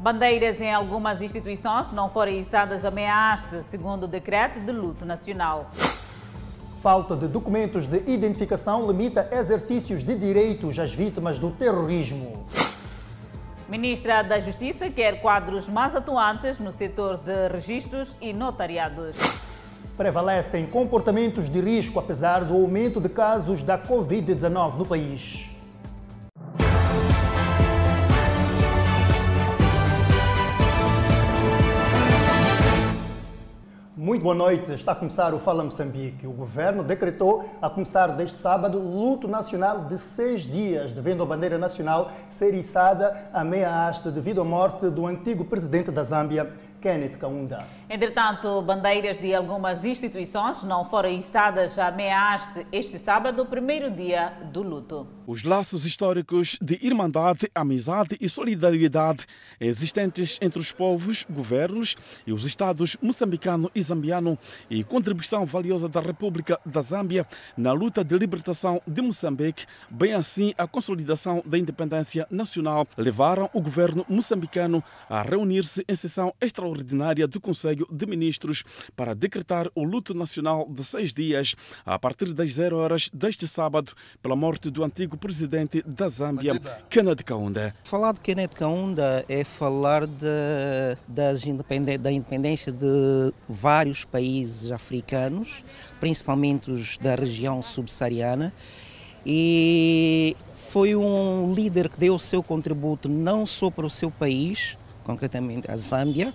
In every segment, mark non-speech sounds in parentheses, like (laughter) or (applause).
Bandeiras em algumas instituições não foram içadas a segundo o decreto de luto nacional. Falta de documentos de identificação limita exercícios de direitos às vítimas do terrorismo. Ministra da Justiça quer quadros mais atuantes no setor de registros e notariados. Prevalecem comportamentos de risco apesar do aumento de casos da Covid-19 no país. Muito boa noite. Está a começar o Fala Moçambique. O governo decretou, a começar deste sábado, luto nacional de seis dias, devendo a bandeira nacional ser içada a meia haste devido à morte do antigo presidente da Zâmbia, Kenneth Kaunda. Entretanto, bandeiras de algumas instituições não foram içadas à meia haste este sábado, primeiro dia do luto. Os laços históricos de irmandade, amizade e solidariedade existentes entre os povos, governos e os estados moçambicano e zambiano e contribuição valiosa da República da Zâmbia na luta de libertação de Moçambique, bem assim a consolidação da independência nacional, levaram o governo moçambicano a reunir-se em sessão extraordinária do Conselho de Ministros para decretar o luto nacional de seis dias a partir das zero horas deste sábado pela morte do antigo presidente da Zâmbia, Kenneth Kaunda. Falar de Kenneth Kaunda é falar de, das independência, da independência de vários países africanos, principalmente os da região subsaariana, e foi um líder que deu o seu contributo não só para o seu país, concretamente a Zâmbia,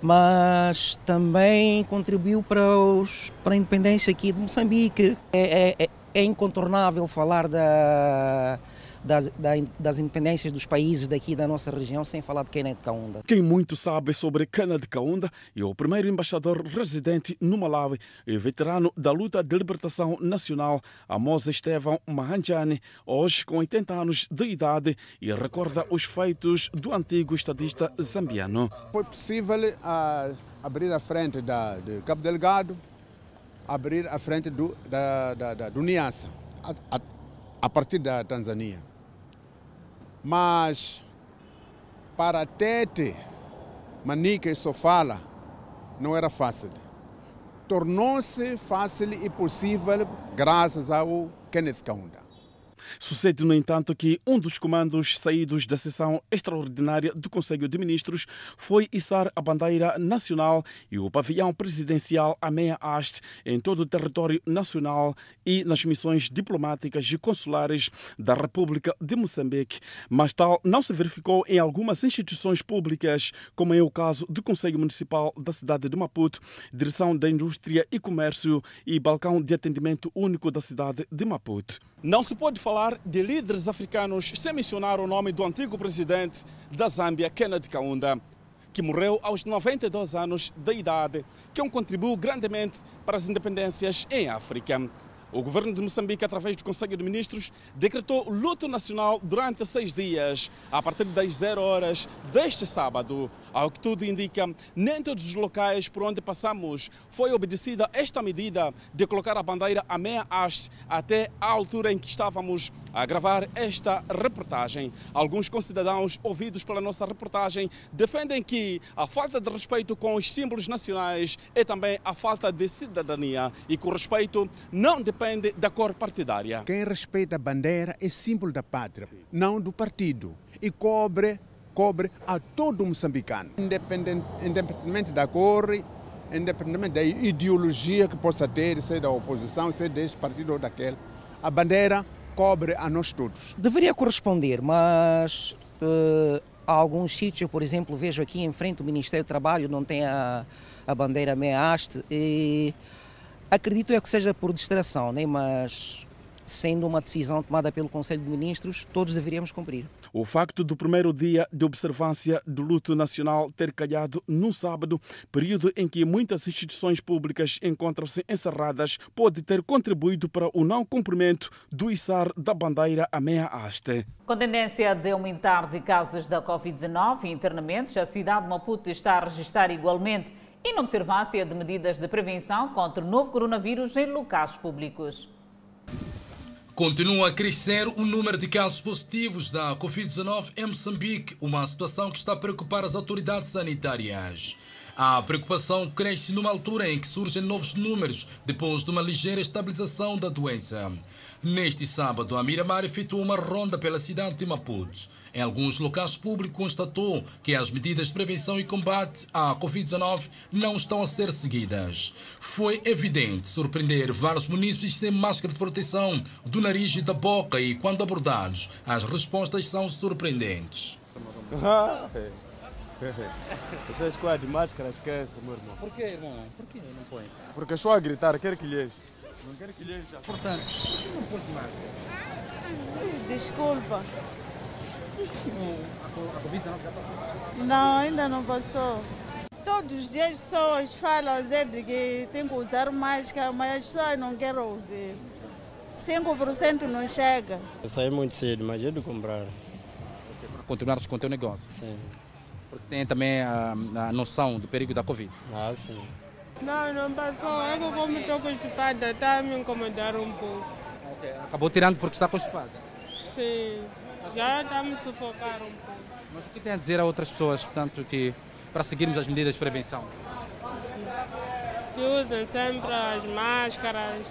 mas também contribuiu para, os, para a independência aqui de Moçambique. É, é, é incontornável falar da, das, das, independências dos países daqui da nossa região sem falar de Kenneth Kaunda. Quem muito sabe sobre Kenneth Kaunda é o primeiro embaixador residente no Malawi e veterano da luta de libertação nacional, Amos Estevão Mahanjani, hoje com 80 anos de idade e recorda os feitos do antigo estadista zambiano. Foi possível uh, abrir a frente da, de Cabo Delgado, abrir a frente do, da, da, da, do Niassa, a, a, a partir da Tanzânia. Mas para Tete, Manica e Sofala, não era fácil. Tornou-se fácil e possível graças ao Kenneth Kaunda. Sucede, no entanto, que um dos comandos saídos da sessão extraordinária do Conselho de Ministros foi içar a bandeira nacional e o pavilhão presidencial a meia haste em todo o território nacional e nas missões diplomáticas e consulares da República de Moçambique. Mas tal não se verificou em algumas instituições públicas, como é o caso do Conselho Municipal da cidade de Maputo, Direção da Indústria e Comércio e Balcão de Atendimento Único da cidade de Maputo. Não se pode falar de líderes africanos sem mencionar o nome do antigo presidente da Zâmbia, Kenneth Kaunda, que morreu aos 92 anos de idade, que contribuiu grandemente para as independências em África. O governo de Moçambique, através do Conselho de Ministros, decretou luto nacional durante seis dias, a partir das zero horas deste sábado. Ao que tudo indica, nem todos os locais por onde passamos foi obedecida esta medida de colocar a bandeira a meia haste até a altura em que estávamos a gravar esta reportagem. Alguns concidadãos ouvidos pela nossa reportagem defendem que a falta de respeito com os símbolos nacionais é também a falta de cidadania e que o respeito não depende depende da cor partidária. Quem respeita a bandeira é símbolo da pátria, não do partido. E cobre, cobre a todo moçambicano, independente, independentemente da cor, independentemente da ideologia que possa ter, seja da oposição, seja deste partido ou daquele. A bandeira cobre a nós todos. Deveria corresponder, mas uh, há alguns sítios, por exemplo, vejo aqui em frente o Ministério do Trabalho, não tem a, a bandeira meia haste e Acredito é que seja por distração, né? mas sendo uma decisão tomada pelo Conselho de Ministros, todos deveríamos cumprir. O facto do primeiro dia de observância do luto nacional ter calhado no sábado, período em que muitas instituições públicas encontram-se encerradas, pode ter contribuído para o não cumprimento do içar da bandeira a meia haste. Com tendência de aumentar de casos da Covid-19 e internamentos, a cidade de Maputo está a registrar igualmente inobservância de medidas de prevenção contra o novo coronavírus em locais públicos. Continua a crescer o número de casos positivos da Covid-19 em Moçambique, uma situação que está a preocupar as autoridades sanitárias. A preocupação cresce numa altura em que surgem novos números depois de uma ligeira estabilização da doença. Neste sábado, a Miramar efetuou uma ronda pela cidade de Maputo. Em alguns locais públicos, constatou que as medidas de prevenção e combate à Covid-19 não estão a ser seguidas. Foi evidente surpreender vários munícipes sem máscara de proteção do nariz e da boca e, quando abordados, as respostas são surpreendentes. (laughs) Vocês com a de máscara esquece, meu irmão. Por que, irmão? Por que não põe? Porque só a gritar, quer que lhes. Não quero que lhes já. Portanto, por que não pôs máscara? Desculpa. A Covid-19 já passou? Não, ainda não passou. Todos os dias as pessoas falam dizer de que tem que usar máscara, mas as pessoas não querem ouvir. 5% não chega. Eu saí muito cedo, mas eu de comprar. Para continuar com o teu negócio? Sim. Porque tem também a, a noção do perigo da Covid. Ah, sim. Não, não passou. É que como estou constipada, está a me incomodar um pouco. Okay. Acabou tirando porque está constipada? Sim. Já está a me sufocar um pouco. Mas o que tem a dizer a outras pessoas, portanto, que para seguirmos as medidas de prevenção? Que usem sempre as máscaras,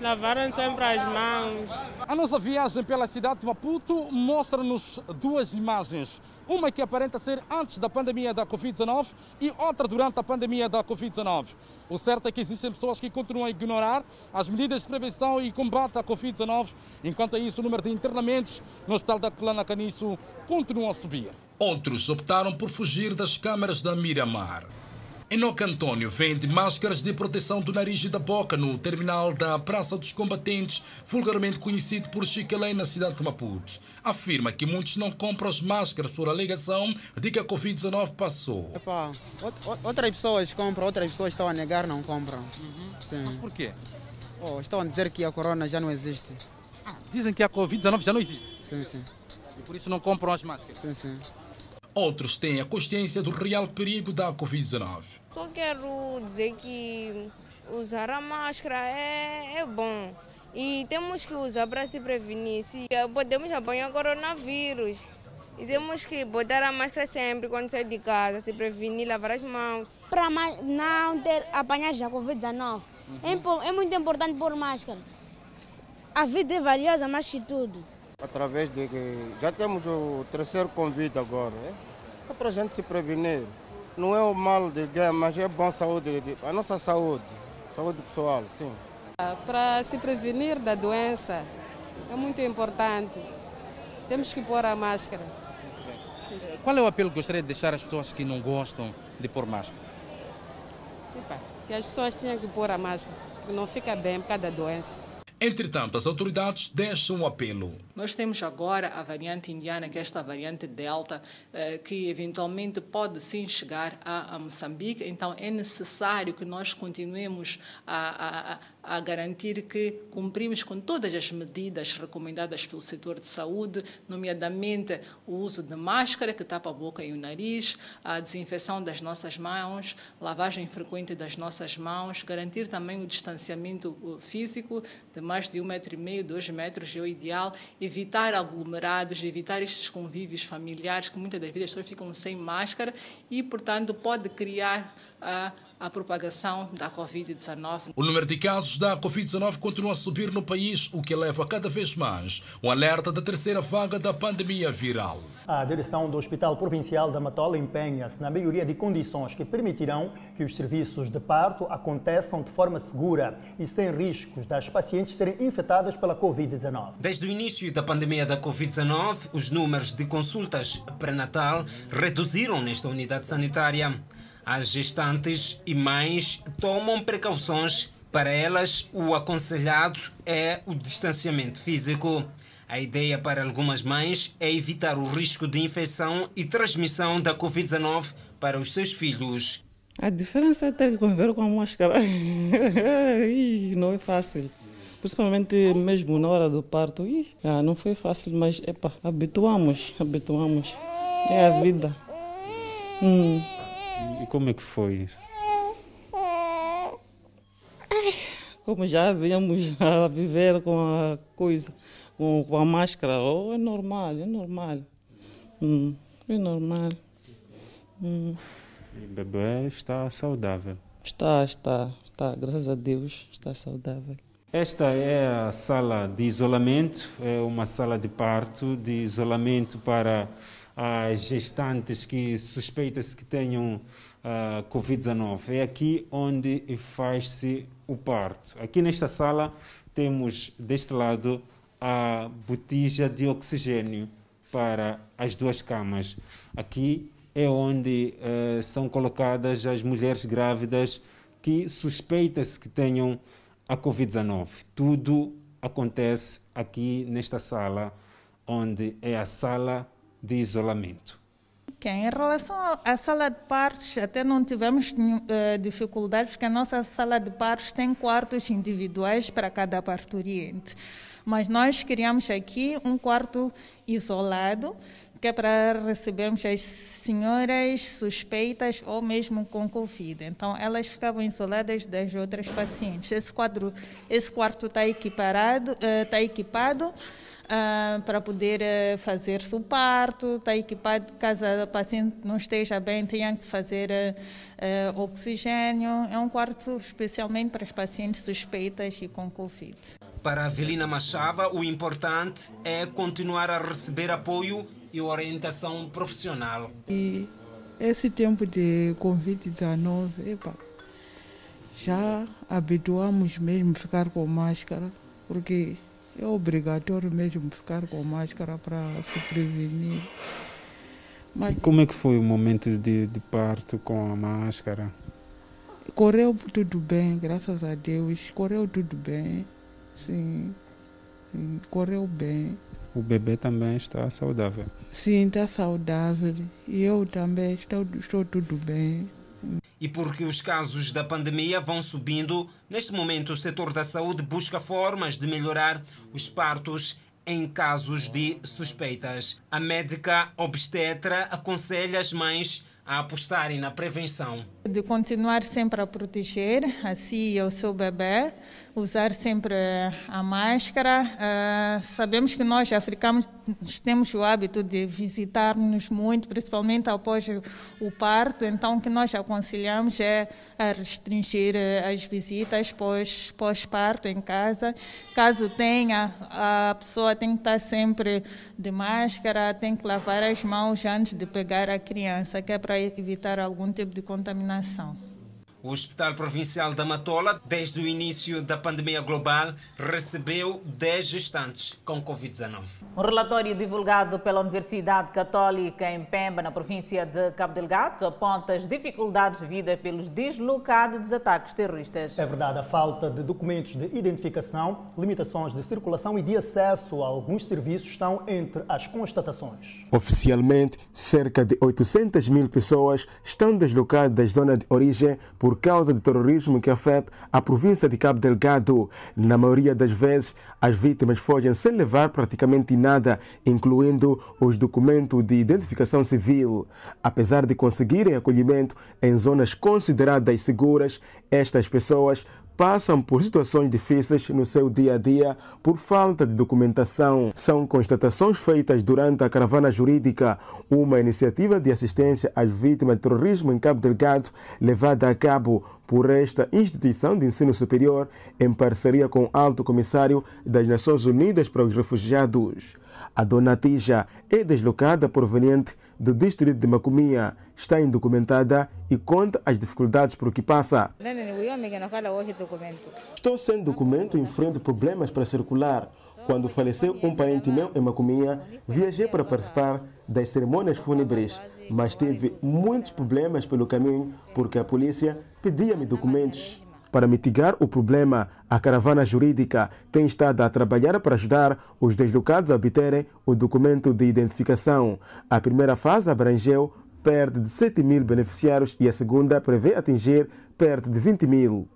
lavaram sempre as mãos. A nossa viagem pela cidade de Maputo mostra-nos duas imagens. Uma que aparenta ser antes da pandemia da Covid-19 e outra durante a pandemia da Covid-19. O certo é que existem pessoas que continuam a ignorar as medidas de prevenção e combate à Covid-19. Enquanto isso, o número de internamentos no Hospital da Plana Caniço continua a subir. Outros optaram por fugir das câmaras da Miramar. Enoque Antônio vende máscaras de proteção do nariz e da boca no terminal da Praça dos Combatentes, vulgarmente conhecido por Chiquelém, na cidade de Maputo. Afirma que muitos não compram as máscaras por alegação de que a Covid-19 passou. Epa, outras pessoas compram, outras pessoas estão a negar, não compram. Uhum. Mas por quê? Oh, estão a dizer que a corona já não existe. Ah, dizem que a Covid-19 já não existe? Sim, sim. E por isso não compram as máscaras? Sim, sim. Outros têm a consciência do real perigo da Covid-19. Só quero dizer que usar a máscara é, é bom. E temos que usar para se prevenir. Se podemos apanhar coronavírus. E temos que botar a máscara sempre quando sair de casa, se prevenir, lavar as mãos. Para não ter apanhar já Covid-19. Uhum. É, é muito importante pôr máscara. A vida é valiosa mais que tudo através de que já temos o terceiro convite agora, é, é para a gente se prevenir. Não é o mal de ninguém, mas é bom saúde, a nossa saúde, saúde pessoal, sim. Para se prevenir da doença é muito importante. Temos que pôr a máscara. Qual é o apelo que gostaria de deixar às pessoas que não gostam de pôr máscara? Epa, que as pessoas tinham que pôr a máscara, que não fica bem por causa da doença. Entretanto, as autoridades deixam um apelo. Nós temos agora a variante indiana, que é esta variante Delta, eh, que eventualmente pode sim chegar a, Moçambique. Então, é necessário que nós continuemos a, a, a garantir que cumprimos com todas as medidas recomendadas pelo setor de saúde, nomeadamente o uso de máscara que tapa a boca e o nariz, a desinfecção das nossas mãos, lavagem frequente das nossas mãos, garantir também o distanciamento uh, físico de mais de um metro e meio, dois metros é o ideal, evitar aglomerados, evitar estes convívios familiares que muitas das vezes as pessoas ficam sem máscara e, portanto, pode criar a a propagação da Covid-19. O número de casos da Covid-19 continua a subir no país, o que leva cada vez mais um alerta da terceira vaga da pandemia viral. A direção do Hospital Provincial da Matola empenha-se na melhoria de condições que permitirão que os serviços de parto aconteçam de forma segura e sem riscos das pacientes serem infectadas pela Covid-19. Desde o início da pandemia da Covid-19, os números de consultas pré-natal reduziram nesta unidade sanitária. As gestantes e mães tomam precauções. Para elas, o aconselhado é o distanciamento físico. A ideia para algumas mães é evitar o risco de infecção e transmissão da Covid-19 para os seus filhos. A diferença é ter que conviver com a máscara. (laughs) não é fácil. Principalmente mesmo na hora do parto. Ah, não foi fácil, mas epa, habituamos, habituamos. É a vida. E como é que foi isso? como já viemos (laughs) a viver com a coisa, com, a máscara, oh, é normal, é normal. Hum, é normal. Hum. E o bebê está saudável. Está, está, está, graças a Deus, está saudável. Esta é a sala de isolamento, é uma sala de parto, de isolamento para as gestantes que suspeitas que tenham uh, Covid-19. É aqui onde faz-se o parto. Aqui nesta sala temos deste lado a botija de oxigênio para as duas camas. Aqui é onde uh, são colocadas as mulheres grávidas que suspeitas que tenham a Covid-19. Tudo acontece aqui nesta sala, onde é a sala de isolamento. Okay. Em relação à sala de partos, até não tivemos uh, dificuldades, porque a nossa sala de partos tem quartos individuais para cada parturiente. Mas nós criamos aqui um quarto isolado, que é para recebermos as senhoras suspeitas ou mesmo com Covid. Então, elas ficavam isoladas das outras pacientes. Esse, quadro, esse quarto está equiparado, está equipado uh, para poder uh, fazer o parto, está equipado caso a paciente não esteja bem, tenha que fazer uh, oxigênio. É um quarto especialmente para as pacientes suspeitas e com Covid. Para Avelina Machava, o importante é continuar a receber apoio e orientação profissional. E esse tempo de Covid-19, já habituamos mesmo a ficar com máscara, porque é obrigatório mesmo ficar com máscara para se prevenir. Mas, e como é que foi o momento de, de parto com a máscara? Correu tudo bem, graças a Deus. Correu tudo bem. Sim, sim correu bem. O bebê também está saudável? Sim, está saudável. E eu também estou, estou tudo bem. E porque os casos da pandemia vão subindo, neste momento o setor da saúde busca formas de melhorar os partos em casos de suspeitas. A médica obstetra aconselha as mães a apostarem na prevenção. De continuar sempre a proteger a si e o seu bebê, usar sempre a máscara. Uh, sabemos que nós, africanos, temos o hábito de visitar-nos muito, principalmente após o parto, então o que nós aconselhamos é a restringir eh, as visitas pós-parto em casa. Caso tenha, a pessoa tem que estar sempre de máscara, tem que lavar as mãos antes de pegar a criança, que é para evitar algum tipo de contaminação nação. O Hospital Provincial da Matola, desde o início da pandemia global, recebeu 10 gestantes com Covid-19. Um relatório divulgado pela Universidade Católica em Pemba, na província de Cabo Delgado, aponta as dificuldades vividas pelos deslocados dos ataques terroristas. É verdade, a falta de documentos de identificação, limitações de circulação e de acesso a alguns serviços estão entre as constatações. Oficialmente, cerca de 800 mil pessoas estão deslocadas da zona de origem por por causa do terrorismo que afeta a província de Cabo Delgado. Na maioria das vezes, as vítimas fogem sem levar praticamente nada, incluindo os documentos de identificação civil. Apesar de conseguirem acolhimento em zonas consideradas seguras, estas pessoas passam por situações difíceis no seu dia a dia por falta de documentação. São constatações feitas durante a caravana jurídica, uma iniciativa de assistência às vítimas de terrorismo em Cabo Delgado, levada a cabo por esta instituição de ensino superior em parceria com o Alto Comissário das Nações Unidas para os Refugiados. A dona Tija é deslocada proveniente do distrito de Macomia está indocumentada e conta as dificuldades por que passa. Estou sem documento e enfrento problemas para circular. Quando faleceu um parente meu em Macomia, viajei para participar das cerimônias fúnebres, mas tive muitos problemas pelo caminho porque a polícia pedia-me documentos. Para mitigar o problema, a caravana jurídica tem estado a trabalhar para ajudar os deslocados a obterem o documento de identificação. A primeira fase abrangeu perto de 7 mil beneficiários e a segunda prevê atingir perto de 20 mil.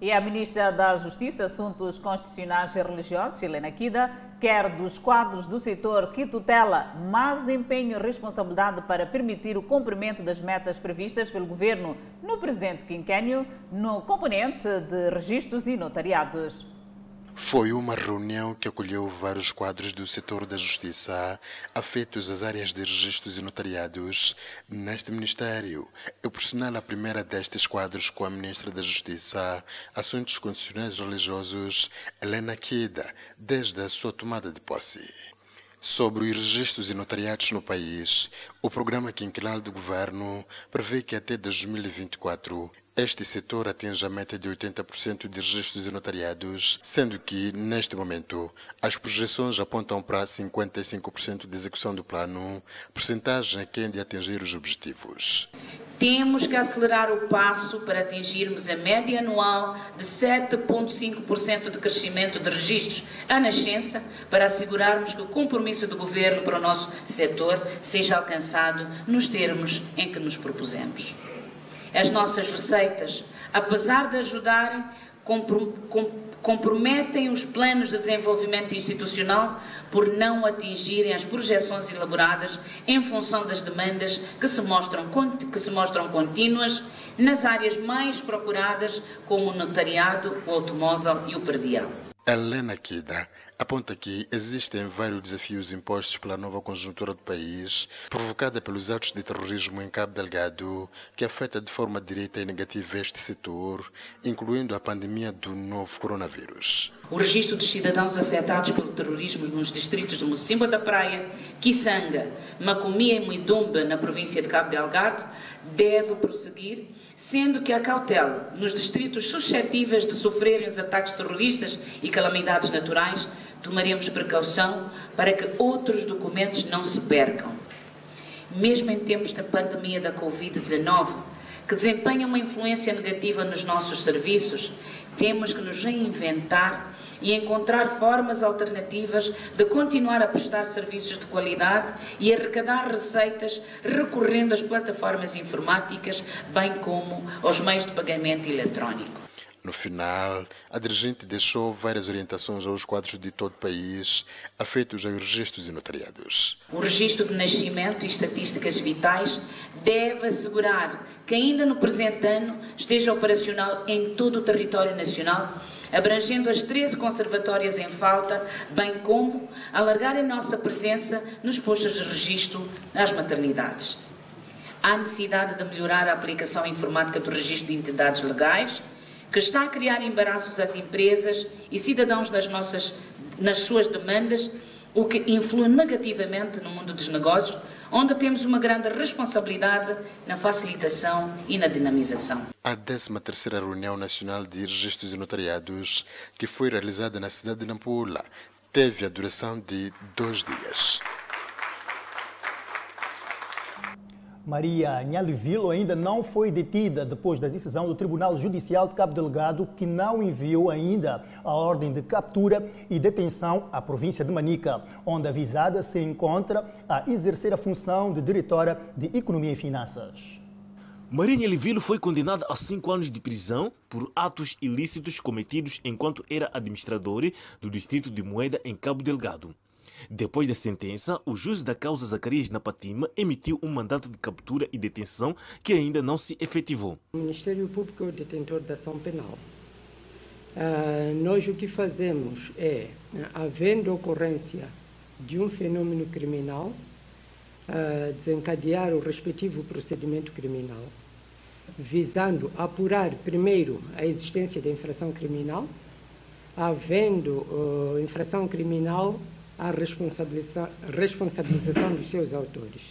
E a ministra da Justiça, Assuntos Constitucionais e Religiosos, Helena Kida, quer dos quadros do setor que tutela mais empenho e responsabilidade para permitir o cumprimento das metas previstas pelo governo no presente quinquênio no componente de registros e notariados. Foi uma reunião que acolheu vários quadros do setor da justiça afetos às áreas de registros e notariados neste Ministério. Eu personal a primeira destes quadros com a Ministra da Justiça, Assuntos Constitucionais Religiosos, Helena Kida, desde a sua tomada de posse. Sobre os registros e notariados no país, o programa quinquenal do governo prevê que até 2024 este setor atinge a meta de 80% de registros e notariados, sendo que, neste momento, as projeções apontam para 55% de execução do plano, percentagem que é de atingir os objetivos. Temos que acelerar o passo para atingirmos a média anual de 7,5% de crescimento de registros à nascença, para assegurarmos que o compromisso do Governo para o nosso setor seja alcançado nos termos em que nos propusemos. As nossas receitas, apesar de ajudarem, comprometem os planos de desenvolvimento institucional por não atingirem as projeções elaboradas em função das demandas que se mostram, que se mostram contínuas nas áreas mais procuradas, como o notariado, o automóvel e o perdial. Helena Kida aponta que existem vários desafios impostos pela nova conjuntura do país, provocada pelos atos de terrorismo em Cabo Delgado, que afeta de forma direta e negativa este setor, incluindo a pandemia do novo coronavírus. O registro dos cidadãos afetados pelo terrorismo nos distritos de Mocimba da Praia, Kisanga, Macomia e Muidumba, na província de Cabo Delgado, deve prosseguir sendo que a cautela nos distritos suscetíveis de sofrerem os ataques terroristas e calamidades naturais, tomaremos precaução para que outros documentos não se percam. Mesmo em tempos da pandemia da Covid-19, que desempenha uma influência negativa nos nossos serviços, temos que nos reinventar e encontrar formas alternativas de continuar a prestar serviços de qualidade e arrecadar receitas recorrendo às plataformas informáticas, bem como aos meios de pagamento eletrónico. No final, a dirigente deixou várias orientações aos quadros de todo o país afeitos aos registros e notariados. O registro de nascimento e estatísticas vitais deve assegurar que ainda no presente ano esteja operacional em todo o território nacional abrangendo as 13 conservatórias em falta, bem como alargar a nossa presença nos postos de registro às maternidades. Há necessidade de melhorar a aplicação informática do registro de entidades legais, que está a criar embaraços às empresas e cidadãos nas, nossas, nas suas demandas, o que influi negativamente no mundo dos negócios, onde temos uma grande responsabilidade na facilitação e na dinamização. A 13ª Reunião Nacional de Registros e Notariados, que foi realizada na cidade de Nampula, teve a duração de dois dias. Maria Nhalivilo ainda não foi detida depois da decisão do Tribunal Judicial de Cabo Delgado, que não enviou ainda a ordem de captura e detenção à província de Manica, onde a visada se encontra a exercer a função de diretora de Economia e Finanças. Maria Nhalivilo foi condenada a cinco anos de prisão por atos ilícitos cometidos enquanto era administradora do distrito de Moeda em Cabo Delgado. Depois da sentença, o juiz da causa Zacarias Napatima emitiu um mandato de captura e detenção que ainda não se efetivou. O Ministério Público é o detentor da ação penal. Uh, nós o que fazemos é, havendo ocorrência de um fenômeno criminal, uh, desencadear o respectivo procedimento criminal, visando apurar primeiro a existência da infração criminal, havendo uh, infração criminal, a responsabilização, responsabilização dos seus autores.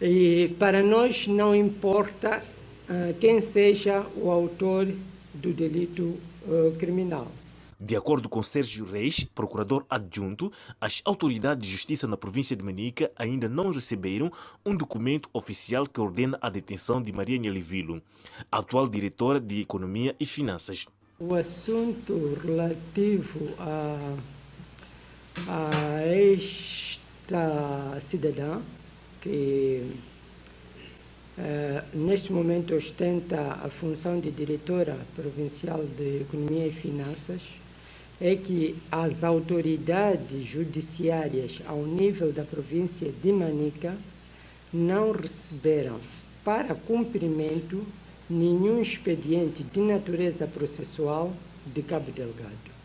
E para nós não importa uh, quem seja o autor do delito uh, criminal. De acordo com Sérgio Reis, procurador adjunto, as autoridades de justiça na província de Manica ainda não receberam um documento oficial que ordena a detenção de Maria Nhalivilo, atual diretora de Economia e Finanças. O assunto relativo a a esta cidadã que uh, neste momento ostenta a função de diretora provincial de Economia e Finanças é que as autoridades judiciárias ao nível da província de Manica não receberam para cumprimento nenhum expediente de natureza processual de Cabo Delgado.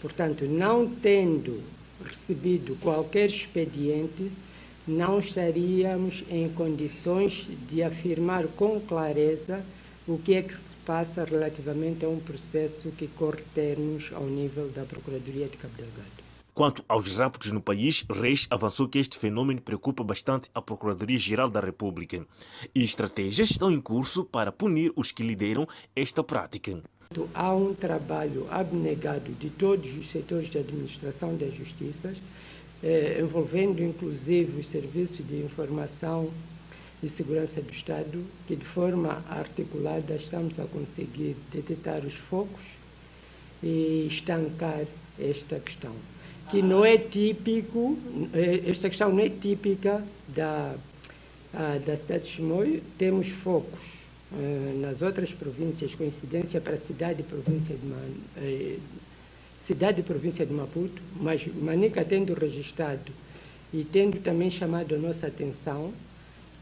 Portanto, não tendo recebido qualquer expediente, não estaríamos em condições de afirmar com clareza o que é que se passa relativamente a um processo que corre termos ao nível da Procuradoria de Cabo Delgado. Quanto aos raptos no país, Reis avançou que este fenômeno preocupa bastante a Procuradoria-Geral da República e estratégias estão em curso para punir os que lideram esta prática. Há um trabalho abnegado de todos os setores de administração da justiça, eh, envolvendo inclusive os serviços de informação e segurança do Estado, que de forma articulada estamos a conseguir detectar os focos e estancar esta questão, que não é típico, eh, esta questão não é típica da, da cidade de Chimoio, temos focos nas outras províncias, coincidência para a cidade e província de Man, eh, cidade e província de Maputo, mas Manica tendo registrado e tendo também chamado a nossa atenção,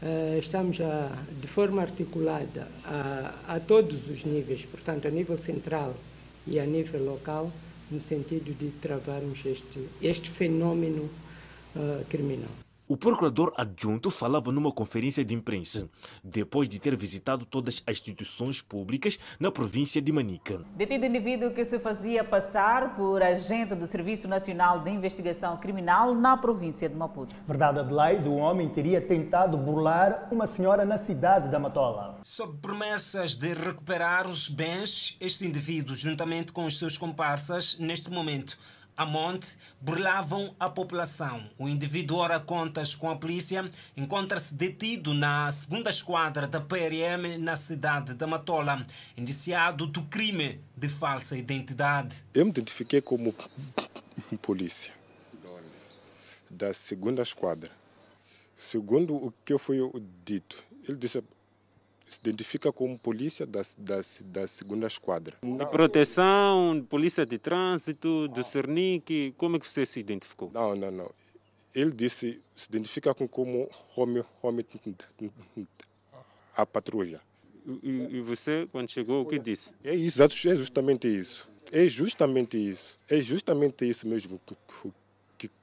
eh, estamos a, de forma articulada a, a todos os níveis, portanto, a nível central e a nível local, no sentido de travarmos este, este fenômeno criminal. O procurador adjunto falava numa conferência de imprensa, depois de ter visitado todas as instituições públicas na província de Manica. Detido indivíduo que se fazia passar por agente do Serviço Nacional de Investigação Criminal na província de Maputo. Verdade, Adelaide, o homem teria tentado burlar uma senhora na cidade da Matola. Sob promessas de recuperar os bens, este indivíduo, juntamente com os seus comparsas, neste momento, a monte burlavam a população. O indivíduo, ora contas com a polícia, encontra-se detido na segunda esquadra da PRM na cidade da Matola, indiciado do crime de falsa identidade. Eu me identifiquei como (laughs) polícia da segunda esquadra. Segundo o que foi dito, ele disse se identifica como polícia da, da, da segunda esquadra. De proteção, polícia de trânsito, do Cernic, como é que você se identificou? Não, não, não. Ele disse, se identifica como homem, homem a patrulha. E, e, você, quando chegou, o que disse? É isso, é justamente isso. É justamente isso. É justamente isso mesmo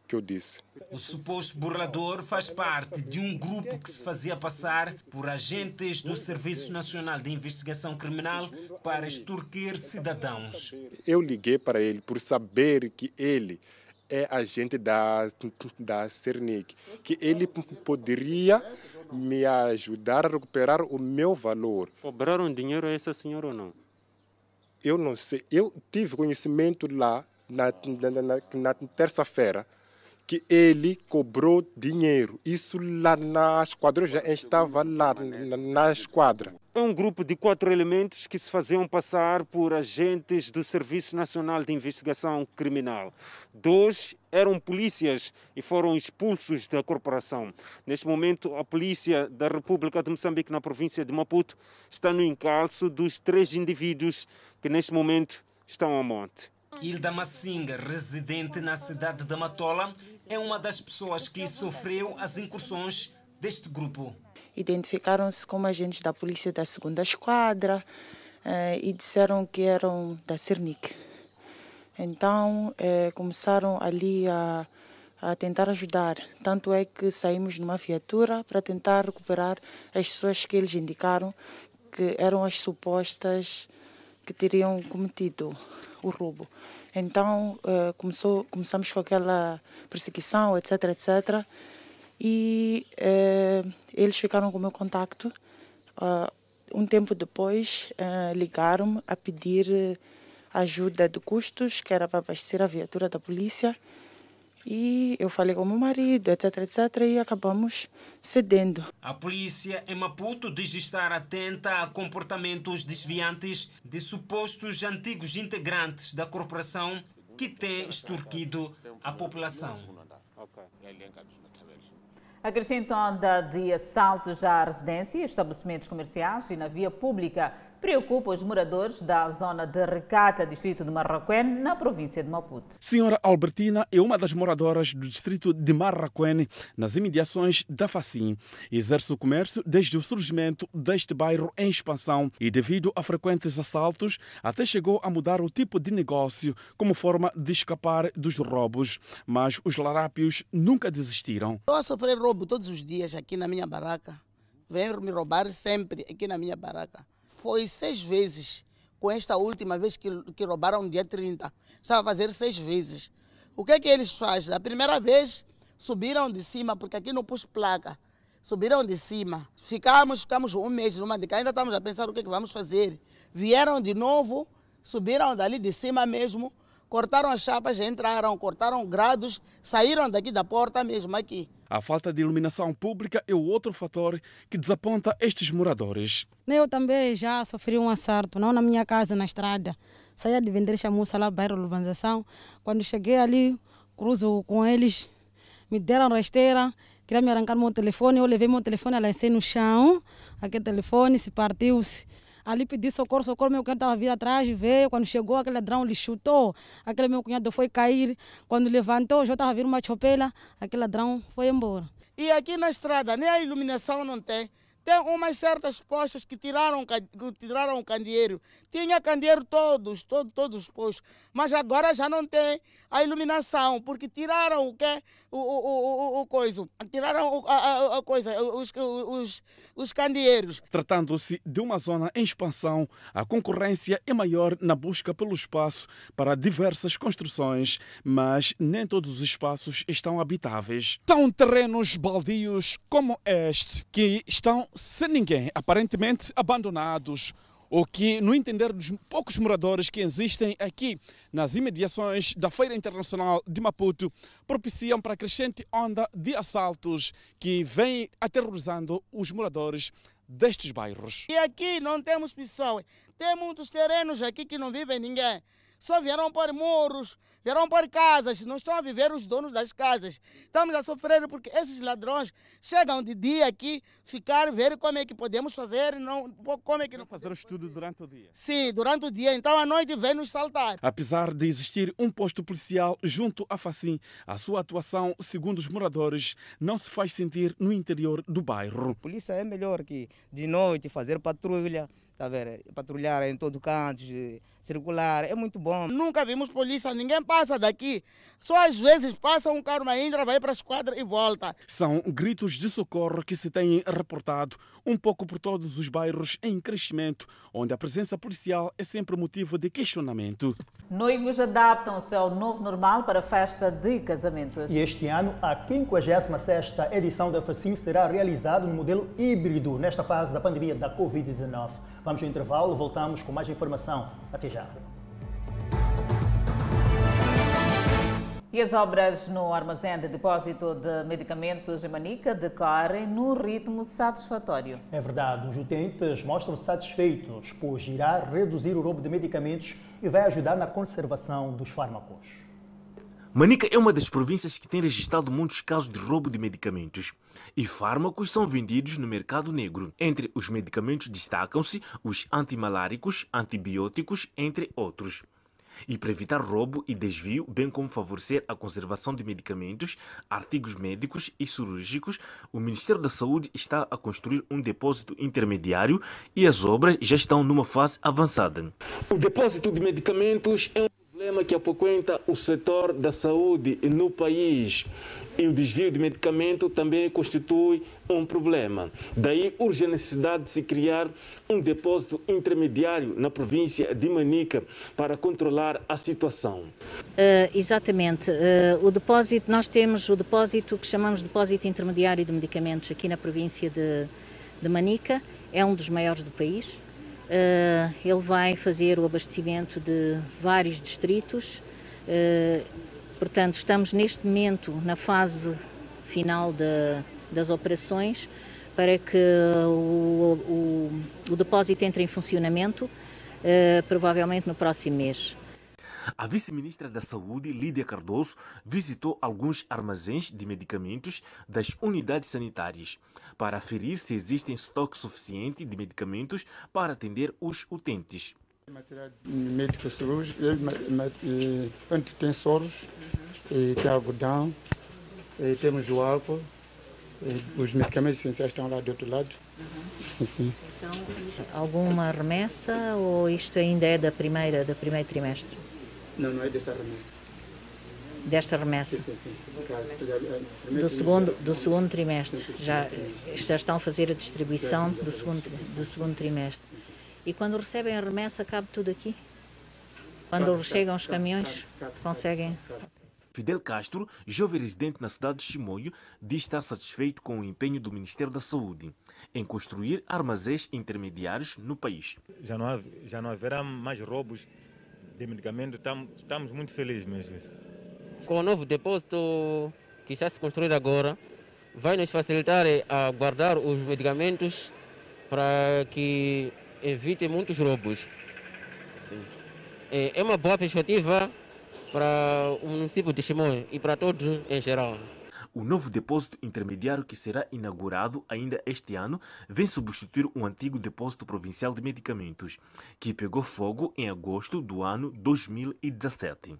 que eu disse. O suposto burlador faz parte de um grupo que se fazia passar por agentes do Serviço Nacional de Investigação Criminal para extorquir cidadãos. Eu liguei para ele por saber que ele é agente da, da Cernic, que ele poderia me ajudar a recuperar o meu valor. Cobraram dinheiro a essa senhora ou não? Eu não sei. Eu tive conhecimento lá na, na, na, na terça-feira que ele cobrou dinheiro. Isso lá na esquadra, já estava lá na esquadra. É um grupo de quatro elementos que se faziam passar por agentes do Serviço Nacional de Investigação Criminal. Dois eram polícias e foram expulsos da corporação. Neste momento, a polícia da República de Moçambique, na província de Maputo, está no encalço dos três indivíduos que neste momento estão a monte. Hilda Massinga, residente na cidade de Matola, é uma das pessoas que sofreu as incursões deste grupo. Identificaram-se como agentes da polícia da segunda esquadra eh, e disseram que eram da Cernic. Então eh, começaram ali a, a tentar ajudar. Tanto é que saímos numa viatura para tentar recuperar as pessoas que eles indicaram que eram as supostas que teriam cometido o roubo. Então uh, começou, começamos com aquela perseguição, etc, etc. E uh, eles ficaram com o meu contacto. Uh, um tempo depois ligaram-me a pedir ajuda de custos, que era para abastecer a viatura da polícia. E eu falei com meu marido, etc, etc, e acabamos cedendo. A polícia em Maputo diz estar atenta a comportamentos desviantes de supostos antigos integrantes da corporação que têm extorquido a população. Acrescenta onda de assaltos à residência, estabelecimentos comerciais e na via pública preocupa os moradores da zona de Recata, distrito de Marraquém, na província de Maputo. Senhora Albertina é uma das moradoras do distrito de Marraquém, nas imediações da Facim. Exerce o comércio desde o surgimento deste bairro em expansão e, devido a frequentes assaltos, até chegou a mudar o tipo de negócio como forma de escapar dos roubos. Mas os larápios nunca desistiram. Estou a sofrer roubo todos os dias aqui na minha barraca. Vêm me roubar sempre aqui na minha barraca. Foi seis vezes. Com esta última vez que, que roubaram dia 30. Estava a fazer seis vezes. O que é que eles fazem? A primeira vez subiram de cima, porque aqui não pus placa. Subiram de cima. Ficamos, ficamos um mês numa de cá. Ainda estamos a pensar o que, é que vamos fazer. Vieram de novo, subiram dali de cima mesmo, cortaram as chapas, entraram, cortaram grados, saíram daqui da porta mesmo aqui. A falta de iluminação pública é o outro fator que desaponta estes moradores. Eu também já sofri um assalto, não na minha casa, na estrada. Saía de vender chamuça lá, bairro Urbanização. Quando cheguei ali, cruzo com eles, me deram rasteira, queria me arrancar meu telefone, eu levei meu telefone, lancei no chão, aquele telefone se partiu-se. Ali pedi socorro, socorro, meu cunhado estava vir atrás, veio, quando chegou aquele ladrão, ele chutou, aquele meu cunhado foi cair, quando levantou, já estava vir uma chopela, aquele ladrão foi embora. E aqui na estrada, nem a iluminação não tem. Tem umas certas postas que tiraram, que tiraram o candeeiro. Tinha candeeiro todos, todos, todos postos. Mas agora já não tem a iluminação, porque tiraram o quê? O, o, o, o coisa. Tiraram a, a, a coisa, os, os, os candeeiros. Tratando-se de uma zona em expansão, a concorrência é maior na busca pelo espaço para diversas construções, mas nem todos os espaços estão habitáveis. São terrenos baldios como este que estão sem ninguém, aparentemente abandonados, o que, no entender dos poucos moradores que existem aqui nas imediações da Feira Internacional de Maputo, propiciam para a crescente onda de assaltos que vem aterrorizando os moradores destes bairros. E aqui não temos pessoas, tem muitos terrenos aqui que não vivem ninguém só vieram para muros, vieram para casas, não estão a viver os donos das casas. Estamos a sofrer porque esses ladrões chegam de dia aqui, ficar, ver como é que podemos fazer, não, como é que não fazer o estudo durante o dia. Sim, durante o dia. Então à noite vem nos saltar. Apesar de existir um posto policial junto à Facim, a sua atuação, segundo os moradores, não se faz sentir no interior do bairro. A polícia é melhor que de noite fazer patrulha tá a ver? Patrulhar em todo canto, circular, é muito bom. Nunca vimos polícia, ninguém passa daqui. Só às vezes passa um carro na Indra, vai para a esquadra e volta. São gritos de socorro que se têm reportado um pouco por todos os bairros em crescimento, onde a presença policial é sempre motivo de questionamento. Noivos adaptam-se ao novo normal para a festa de casamentos. E este ano, a 56ª edição da FACIM será realizada no modelo híbrido nesta fase da pandemia da Covid-19. Vamos ao intervalo, voltamos com mais informação. Até já. E as obras no armazém de depósito de medicamentos em Manica decorrem num ritmo satisfatório. É verdade, os utentes mostram-se satisfeitos, pois irá reduzir o roubo de medicamentos e vai ajudar na conservação dos fármacos. Manica é uma das províncias que tem registrado muitos casos de roubo de medicamentos e fármacos são vendidos no mercado negro. Entre os medicamentos destacam-se os antimaláricos, antibióticos, entre outros. E para evitar roubo e desvio, bem como favorecer a conservação de medicamentos, artigos médicos e cirúrgicos, o Ministério da Saúde está a construir um depósito intermediário e as obras já estão numa fase avançada. O depósito de medicamentos é problema que apoquenta o setor da saúde no país e o desvio de medicamento também constitui um problema. Daí urge a necessidade de se criar um depósito intermediário na província de Manica para controlar a situação. Uh, exatamente. Uh, o depósito, nós temos o depósito que chamamos de depósito intermediário de medicamentos aqui na província de, de Manica, é um dos maiores do país. Uh, ele vai fazer o abastecimento de vários distritos. Portanto, estamos neste momento na fase final de, das operações para que o, o, o depósito entre em funcionamento, uh, provavelmente no próximo mês. A vice-ministra da Saúde, Lídia Cardoso, visitou alguns armazéns de medicamentos das unidades sanitárias para aferir se existe estoque suficiente de medicamentos para atender os utentes. Material médico cirúrgico, antitensores, tem algodão, temos o álcool, os medicamentos essenciais estão lá do outro lado. Sim, sim. Então, alguma remessa ou isto ainda é da primeira, do primeiro trimestre? Não, não é dessa remessa. Desta remessa? Sim, sim, sim. Do segundo, do segundo trimestre. Já, já estão a fazer a distribuição do segundo, do segundo trimestre. E quando recebem a remessa, cabe tudo aqui? Quando chegam os caminhões, conseguem? Fidel Castro, jovem residente na cidade de Chimoio, diz estar satisfeito com o empenho do Ministério da Saúde em construir armazéns intermediários no país. Já não, já não haverá mais roubos de medicamentos, estamos, estamos muito felizes mesmo. Com o novo depósito que está se construir agora, vai nos facilitar a guardar os medicamentos para que evite muitos roubos. Sim. É uma boa perspectiva para o município de Chimoio e para todos em geral. O novo depósito intermediário que será inaugurado ainda este ano vem substituir um antigo depósito provincial de medicamentos, que pegou fogo em agosto do ano 2017.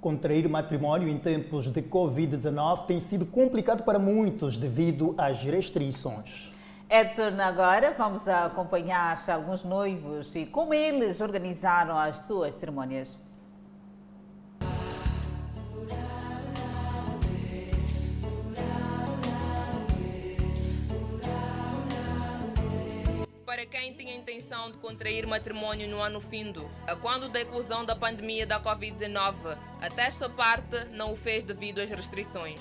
Contrair matrimónio em tempos de Covid-19 tem sido complicado para muitos devido às restrições. Edson, agora vamos acompanhar alguns noivos e como eles organizaram as suas cerimônias. Para quem tinha intenção de contrair matrimônio no ano findo, a quando da eclosão da pandemia da Covid-19, até esta parte não o fez devido às restrições.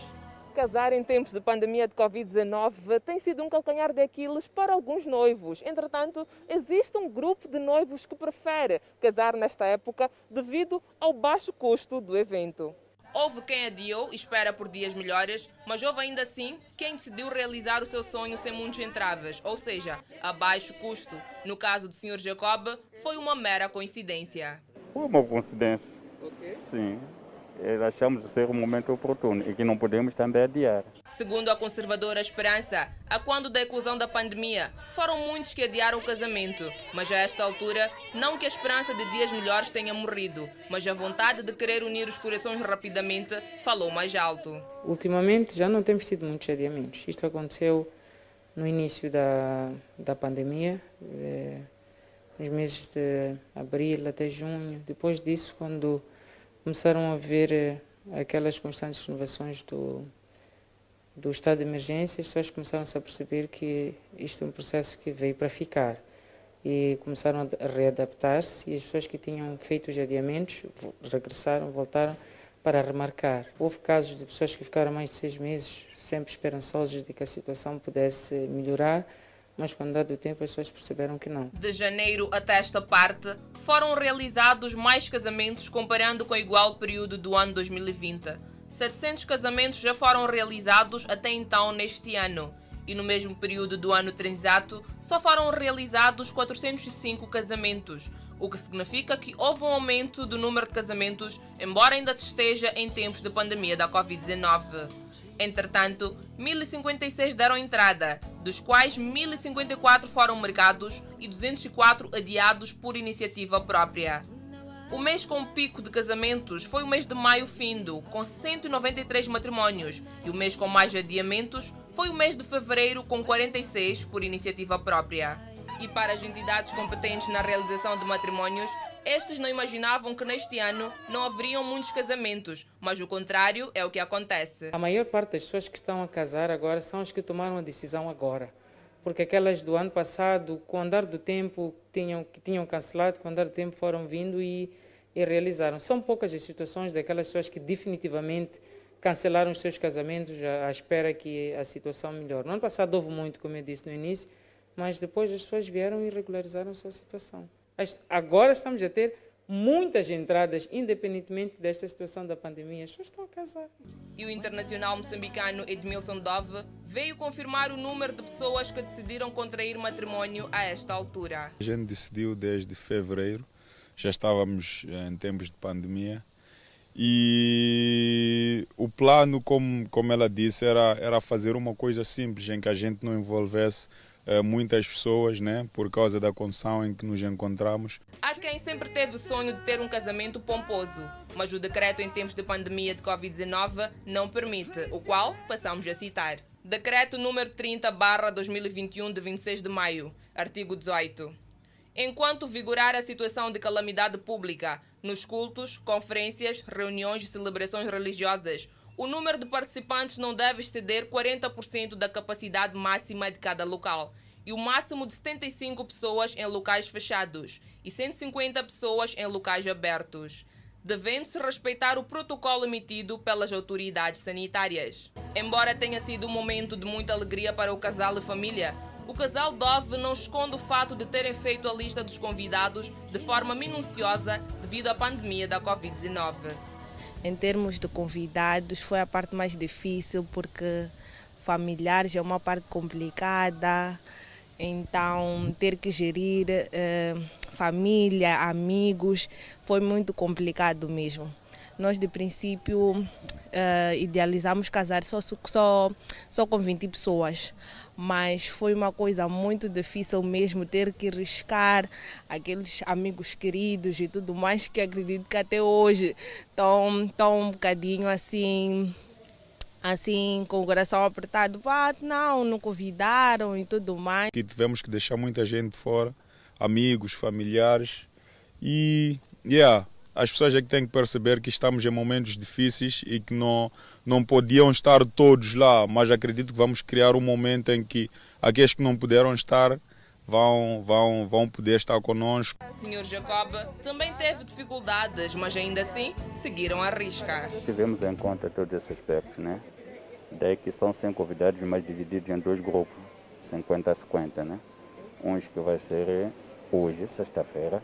Casar em tempos de pandemia de Covid-19 tem sido um calcanhar de Aquiles para alguns noivos. Entretanto, existe um grupo de noivos que prefere casar nesta época devido ao baixo custo do evento. Houve quem adiou e espera por dias melhores, mas houve ainda assim quem decidiu realizar o seu sonho sem muitos entraves, ou seja, a baixo custo. No caso do Sr. Jacob, foi uma mera coincidência. Foi uma coincidência. Okay. Sim. Achamos ser um momento oportuno e que não podemos também adiar. Segundo a conservadora Esperança, a quando da eclosão da pandemia, foram muitos que adiaram o casamento, mas a esta altura, não que a esperança de dias melhores tenha morrido, mas a vontade de querer unir os corações rapidamente falou mais alto. Ultimamente já não temos tido muitos adiamentos. Isto aconteceu no início da, da pandemia, eh, nos meses de abril até junho. Depois disso, quando começaram a ver eh, aquelas constantes renovações do, do estado de emergência, as pessoas começaram -se a perceber que isto é um processo que veio para ficar e começaram a readaptar-se e as pessoas que tinham feito os adiamentos regressaram, voltaram para remarcar. Houve casos de pessoas que ficaram mais de seis meses sempre esperançosas de que a situação pudesse melhorar, mas quando dado o tempo as pessoas perceberam que não. De janeiro até esta parte, foram realizados mais casamentos comparando com o igual período do ano 2020. 700 casamentos já foram realizados até então neste ano. E no mesmo período do ano transato, só foram realizados 405 casamentos, o que significa que houve um aumento do número de casamentos, embora ainda se esteja em tempos de pandemia da Covid-19. Entretanto, 1056 deram entrada, dos quais 1054 foram marcados e 204 adiados por iniciativa própria. O mês com pico de casamentos foi o mês de maio findo, com 193 matrimônios, e o mês com mais adiamentos foi o mês de fevereiro, com 46 por iniciativa própria. E para as entidades competentes na realização de matrimônios, estes não imaginavam que neste ano não haveriam muitos casamentos, mas o contrário é o que acontece. A maior parte das pessoas que estão a casar agora são as que tomaram a decisão agora. Porque aquelas do ano passado, com o andar do tempo, tinham, que tinham cancelado, com o andar do tempo foram vindo e, e realizaram. São poucas as situações daquelas pessoas que definitivamente cancelaram os seus casamentos à espera que a situação melhore. No ano passado houve muito, como eu disse no início, mas depois as pessoas vieram e regularizaram a sua situação. Agora estamos a ter muitas entradas, independentemente desta situação da pandemia. As pessoas estão a casar. E o internacional moçambicano Edmilson Dove veio confirmar o número de pessoas que decidiram contrair matrimônio a esta altura. A gente decidiu desde fevereiro já estávamos em tempos de pandemia. E o plano, como, como ela disse, era, era fazer uma coisa simples, em que a gente não envolvesse muitas pessoas, né, por causa da condição em que nos encontramos. Há quem sempre teve o sonho de ter um casamento pomposo, mas o decreto em tempos de pandemia de Covid-19 não permite, o qual passamos a citar. Decreto número 30/2021 de 26 de maio, artigo 18. Enquanto vigorar a situação de calamidade pública nos cultos, conferências, reuniões e celebrações religiosas, o número de participantes não deve exceder 40% da capacidade máxima de cada local e o máximo de 75 pessoas em locais fechados e 150 pessoas em locais abertos, devendo-se respeitar o protocolo emitido pelas autoridades sanitárias. Embora tenha sido um momento de muita alegria para o casal e família, o casal Dove não esconde o fato de terem feito a lista dos convidados de forma minuciosa devido à pandemia da Covid-19. Em termos de convidados, foi a parte mais difícil porque familiares é uma parte complicada, então ter que gerir eh, família, amigos, foi muito complicado mesmo. Nós, de princípio, eh, idealizamos casar só, só, só com 20 pessoas mas foi uma coisa muito difícil mesmo ter que riscar aqueles amigos queridos e tudo mais que acredito que até hoje estão, estão um bocadinho assim assim com o coração apertado, ah, não, não convidaram e tudo mais. Que tivemos que deixar muita gente fora, amigos, familiares e yeah, as pessoas é que têm que perceber que estamos em momentos difíceis e que não, não podiam estar todos lá, mas acredito que vamos criar um momento em que aqueles que não puderam estar vão, vão, vão poder estar conosco. Senhor Jacob também teve dificuldades, mas ainda assim seguiram a risca. Tivemos em conta todos esses aspectos, né? Daí que são 100 convidados, mas divididos em dois grupos, 50 a 50, né? Uns que vai ser hoje, sexta-feira,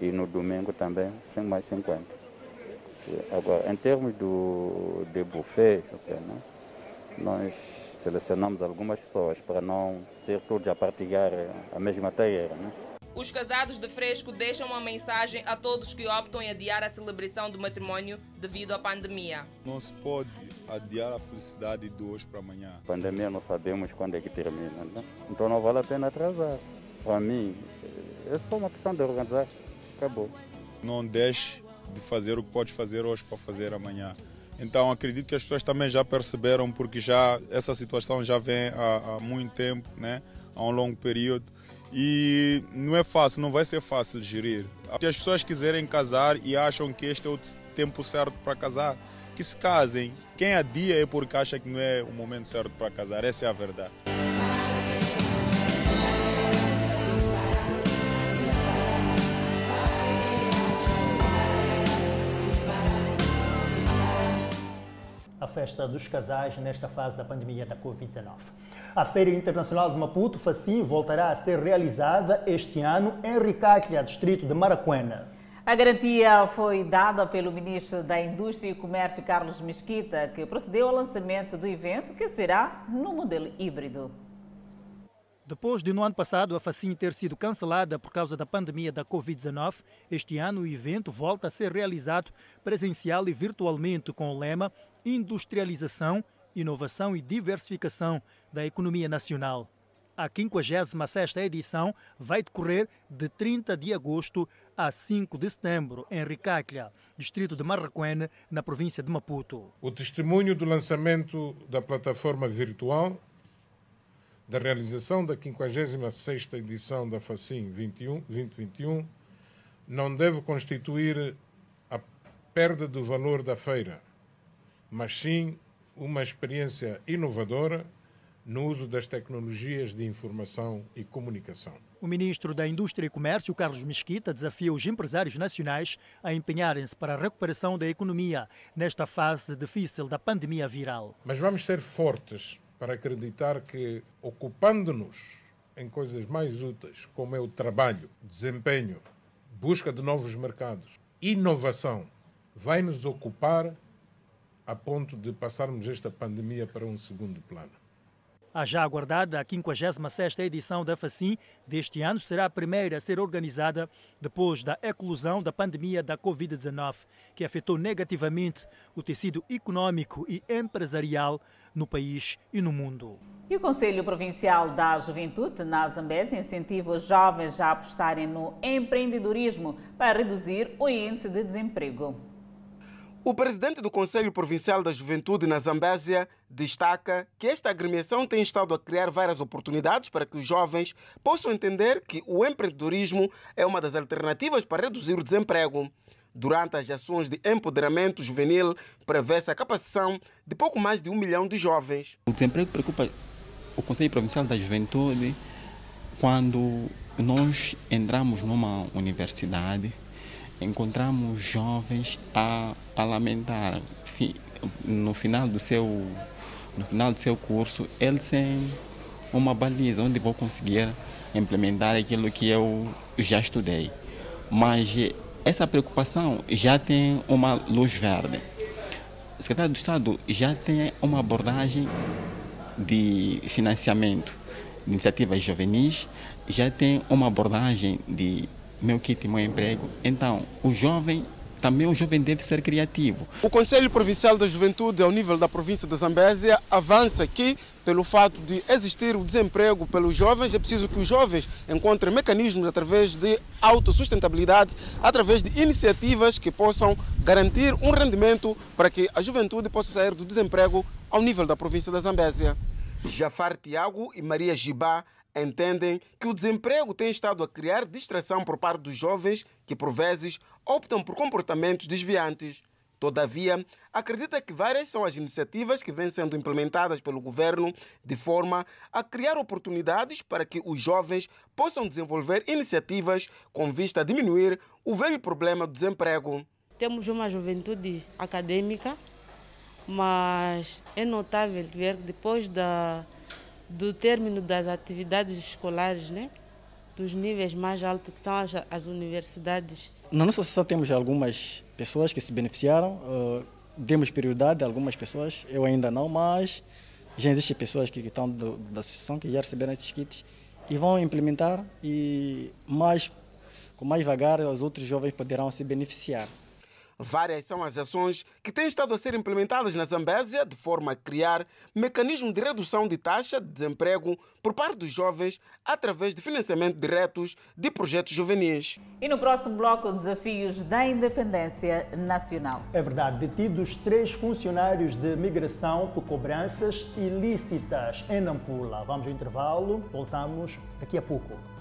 e no domingo também 100 mais 50. Agora, em termos do, de buffet, né, nós selecionamos algumas pessoas para não ser todos a partilhar a mesma tarefa. Né? Os casados de fresco deixam uma mensagem a todos que optam em adiar a celebração do matrimónio devido à pandemia. Não se pode adiar a felicidade de hoje para amanhã. A pandemia não sabemos quando é que termina, né? então não vale a pena atrasar. Para mim, é só uma questão de organizar-se acabou. Não deixe de fazer o que podes fazer hoje para fazer amanhã. Então acredito que as pessoas também já perceberam porque já essa situação já vem há, há muito tempo, né? há um longo período e não é fácil, não vai ser fácil gerir. Se as pessoas quiserem casar e acham que este é o tempo certo para casar, que se casem. Quem adia é porque acha que não é o momento certo para casar, essa é a verdade. Festa dos casais nesta fase da pandemia da Covid-19. A Feira Internacional de Maputo, FACIM, voltará a ser realizada este ano em Ricáquia, distrito de Maracuena. A garantia foi dada pelo ministro da Indústria e Comércio, Carlos Mesquita, que procedeu ao lançamento do evento, que será no modelo híbrido. Depois de no ano passado a FACIM ter sido cancelada por causa da pandemia da Covid-19, este ano o evento volta a ser realizado presencial e virtualmente com o lema industrialização, inovação e diversificação da economia nacional. A 56ª edição vai decorrer de 30 de agosto a 5 de setembro, em Ricáquia, distrito de Marraquene, na província de Maputo. O testemunho do lançamento da plataforma virtual, da realização da 56ª edição da FACIM 21, 2021, não deve constituir a perda do valor da feira, mas sim uma experiência inovadora no uso das tecnologias de informação e comunicação. O ministro da Indústria e Comércio, Carlos Mesquita, desafia os empresários nacionais a empenharem-se para a recuperação da economia nesta fase difícil da pandemia viral. Mas vamos ser fortes para acreditar que, ocupando-nos em coisas mais úteis, como é o trabalho, desempenho, busca de novos mercados, inovação, vai nos ocupar a ponto de passarmos esta pandemia para um segundo plano. A já aguardada a 56ª edição da FACIM deste ano será a primeira a ser organizada depois da eclosão da pandemia da Covid-19, que afetou negativamente o tecido econômico e empresarial no país e no mundo. E o Conselho Provincial da Juventude, na Zambésia, incentiva os jovens a apostarem no empreendedorismo para reduzir o índice de desemprego. O presidente do Conselho Provincial da Juventude na Zambésia destaca que esta agremiação tem estado a criar várias oportunidades para que os jovens possam entender que o empreendedorismo é uma das alternativas para reduzir o desemprego. Durante as ações de empoderamento juvenil, prevê-se a capacitação de pouco mais de um milhão de jovens. O desemprego preocupa o Conselho Provincial da Juventude quando nós entramos numa universidade encontramos jovens a, a lamentar no final do seu no final do seu curso eles têm uma baliza onde vou conseguir implementar aquilo que eu já estudei. Mas essa preocupação já tem uma luz verde. O secretário do Estado já tem uma abordagem de financiamento de iniciativas juvenis já tem uma abordagem de meu kit, meu emprego. Então, o jovem também o jovem deve ser criativo. O Conselho Provincial da Juventude, ao nível da província da Zambésia, avança que, pelo fato de existir o desemprego pelos jovens, é preciso que os jovens encontrem mecanismos através de autossustentabilidade, através de iniciativas que possam garantir um rendimento para que a juventude possa sair do desemprego ao nível da província da Zambésia. Jafar Tiago e Maria Gibá entendem que o desemprego tem estado a criar distração por parte dos jovens que, por vezes, optam por comportamentos desviantes. Todavia, acredita que várias são as iniciativas que vêm sendo implementadas pelo governo de forma a criar oportunidades para que os jovens possam desenvolver iniciativas com vista a diminuir o velho problema do desemprego. Temos uma juventude acadêmica, mas é notável ver que depois da do término das atividades escolares, né? dos níveis mais altos, que são as, as universidades. Na nossa associação temos algumas pessoas que se beneficiaram, uh, demos prioridade a algumas pessoas, eu ainda não, mas já existem pessoas que estão do, da associação que já receberam esses kits e vão implementar e mais, com mais vagar os outros jovens poderão se beneficiar. Várias são as ações que têm estado a ser implementadas na Zambésia de forma a criar mecanismo de redução de taxa de desemprego por parte dos jovens através de financiamento diretos de projetos juvenis. E no próximo bloco, desafios da independência nacional. É verdade, detidos três funcionários de migração por cobranças ilícitas em Nampula. Vamos ao intervalo, voltamos daqui a pouco.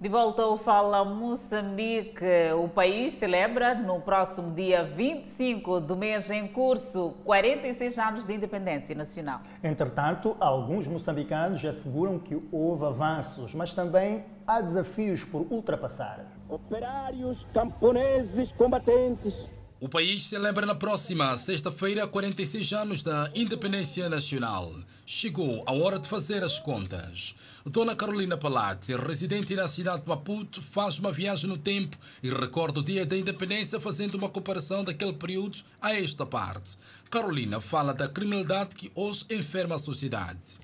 De volta ao Fala Moçambique, o país celebra no próximo dia 25 do mês em curso 46 anos de independência nacional. Entretanto, alguns moçambicanos asseguram que houve avanços, mas também há desafios por ultrapassar. Operários, camponeses, combatentes, o país celebra na próxima sexta-feira 46 anos da independência nacional. Chegou a hora de fazer as contas. Dona Carolina Palazzi, residente na cidade de Maputo, faz uma viagem no tempo e recorda o dia da independência fazendo uma comparação daquele período a esta parte. Carolina fala da criminalidade que hoje enferma a sociedade.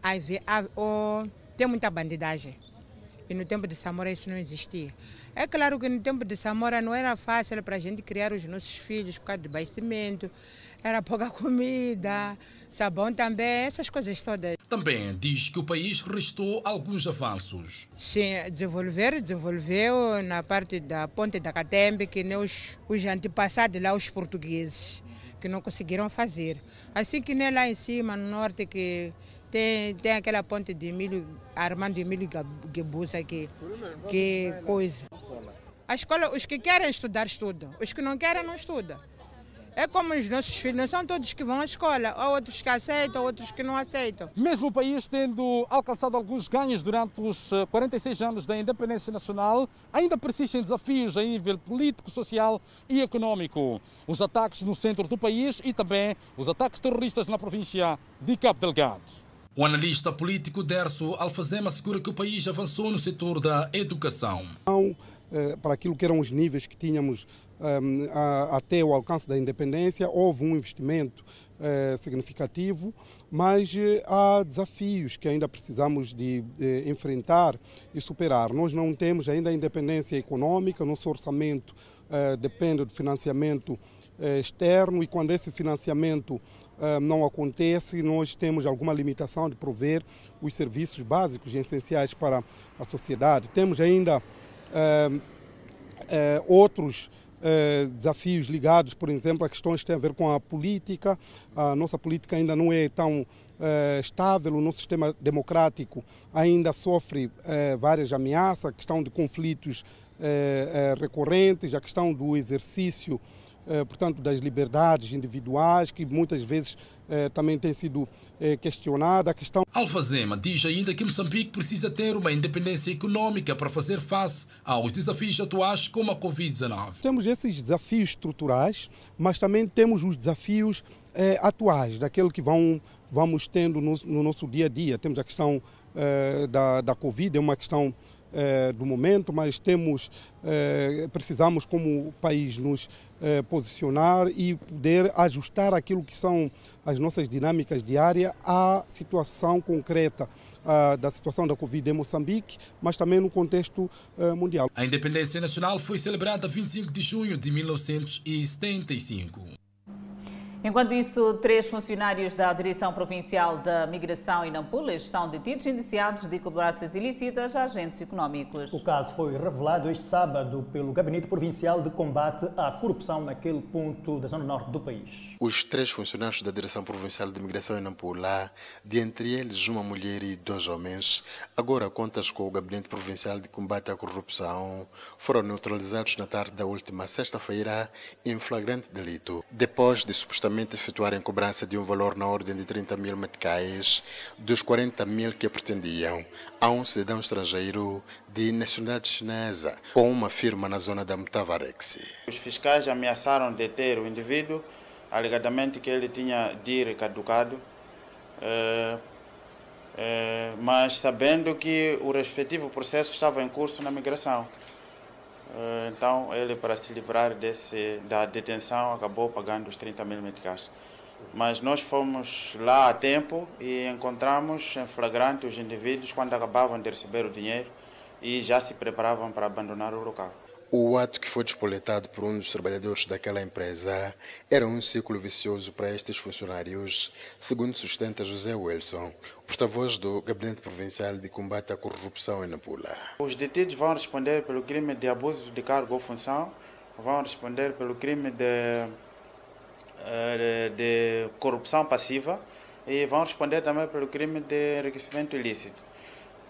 tem muita bandidagem. E no tempo de Samora isso não existia. É claro que no tempo de Samora não era fácil para a gente criar os nossos filhos por causa do abastecimento, era pouca comida, sabão também, essas coisas todas. Também diz que o país restou alguns avanços. Sim, desenvolver, desenvolveu na parte da ponte da Catembe, que nem os, os antepassados lá, os portugueses, que não conseguiram fazer. Assim que nem lá em cima, no norte, que tem, tem aquela ponte de milho, Armando Emílio Gebusa, que, que coisa. A escola, os que querem estudar, estudam. Os que não querem, não estudam. É como os nossos filhos, não são todos que vão à escola, há outros que aceitam, outros que não aceitam. Mesmo o país tendo alcançado alguns ganhos durante os 46 eh, anos da independência nacional, ainda persistem desafios a nível político, social e econômico. Os ataques no centro do país e também os ataques terroristas na província de Cabo Delgado. O analista político Derso Alfazema assegura que o país avançou no setor da educação. Não, eh, para aquilo que eram os níveis que tínhamos ehm, até o alcance da independência, houve um investimento eh, significativo, mas eh, há desafios que ainda precisamos de, de, enfrentar e superar. Nós não temos ainda a independência econômica, nosso orçamento eh, depende do financiamento externo e quando esse financiamento não acontece, nós temos alguma limitação de prover os serviços básicos e essenciais para a sociedade. Temos ainda outros eh, desafios ligados, por exemplo, a questões que têm a ver com a política. A nossa política ainda não é tão eh, estável, o nosso sistema democrático ainda sofre eh, várias ameaças, a questão de conflitos recorrentes, a questão do exercício portanto, das liberdades individuais, que muitas vezes eh, também tem sido eh, questionada. A questão... Alfazema diz ainda que Moçambique precisa ter uma independência econômica para fazer face aos desafios atuais como a Covid-19. Temos esses desafios estruturais, mas também temos os desafios eh, atuais, daquilo que vão, vamos tendo no, no, nosso dia a dia. Temos a questão eh, da, da Covid, é uma questão eh, do momento, mas temos, eh, precisamos como país nos eh, posicionar e poder ajustar aquilo que são as nossas dinâmicas diárias à situação concreta ah, da situação da Covid em Moçambique, mas também no contexto mundial. A independência nacional foi celebrada 25 de junho de 1975. Enquanto isso, três funcionários da Direção Provincial da Migração em Nampula estão detidos indiciados de cobranças ilícitas a agentes econômicos. O caso foi revelado este sábado pelo Gabinete Provincial de Combate à Corrupção naquele ponto da zona norte do país. Os três funcionários da Direção Provincial de Migração em Nampula, de entre eles uma mulher e dois homens, agora contas com o Gabinete Provincial de Combate à Corrupção, foram neutralizados na tarde da última sexta-feira em flagrante delito, depois de supostamente efetuarem cobrança de um valor na ordem de 30 mil meticais dos 40 mil que pretendiam a um cidadão estrangeiro de nacionalidade chinesa com uma firma na zona da Mutavarex. Os fiscais ameaçaram deter o indivíduo, alegadamente que ele tinha DIR caducado, eh, eh, mas sabendo que o respectivo processo estava em curso na migração. Eh, então ele para se livrar desse, da detenção acabou pagando os 30 mil meticais. Mas nós fomos lá a tempo e encontramos em flagrante os indivíduos quando acabavam de receber o dinheiro e já se preparavam para abandonar o local. O ato que foi despoletado por um dos trabalhadores daquela empresa era um ciclo vicioso para estes funcionários, segundo sustenta José Wilson, porta-voz do Gabinete Provincial de Combate à Corrupção em Nampula. Os detidos vão responder pelo crime de abuso de cargo ou função, vão responder pelo crime de, eh, de corrupção passiva e vão responder também pelo crime de enriquecimento ilícito.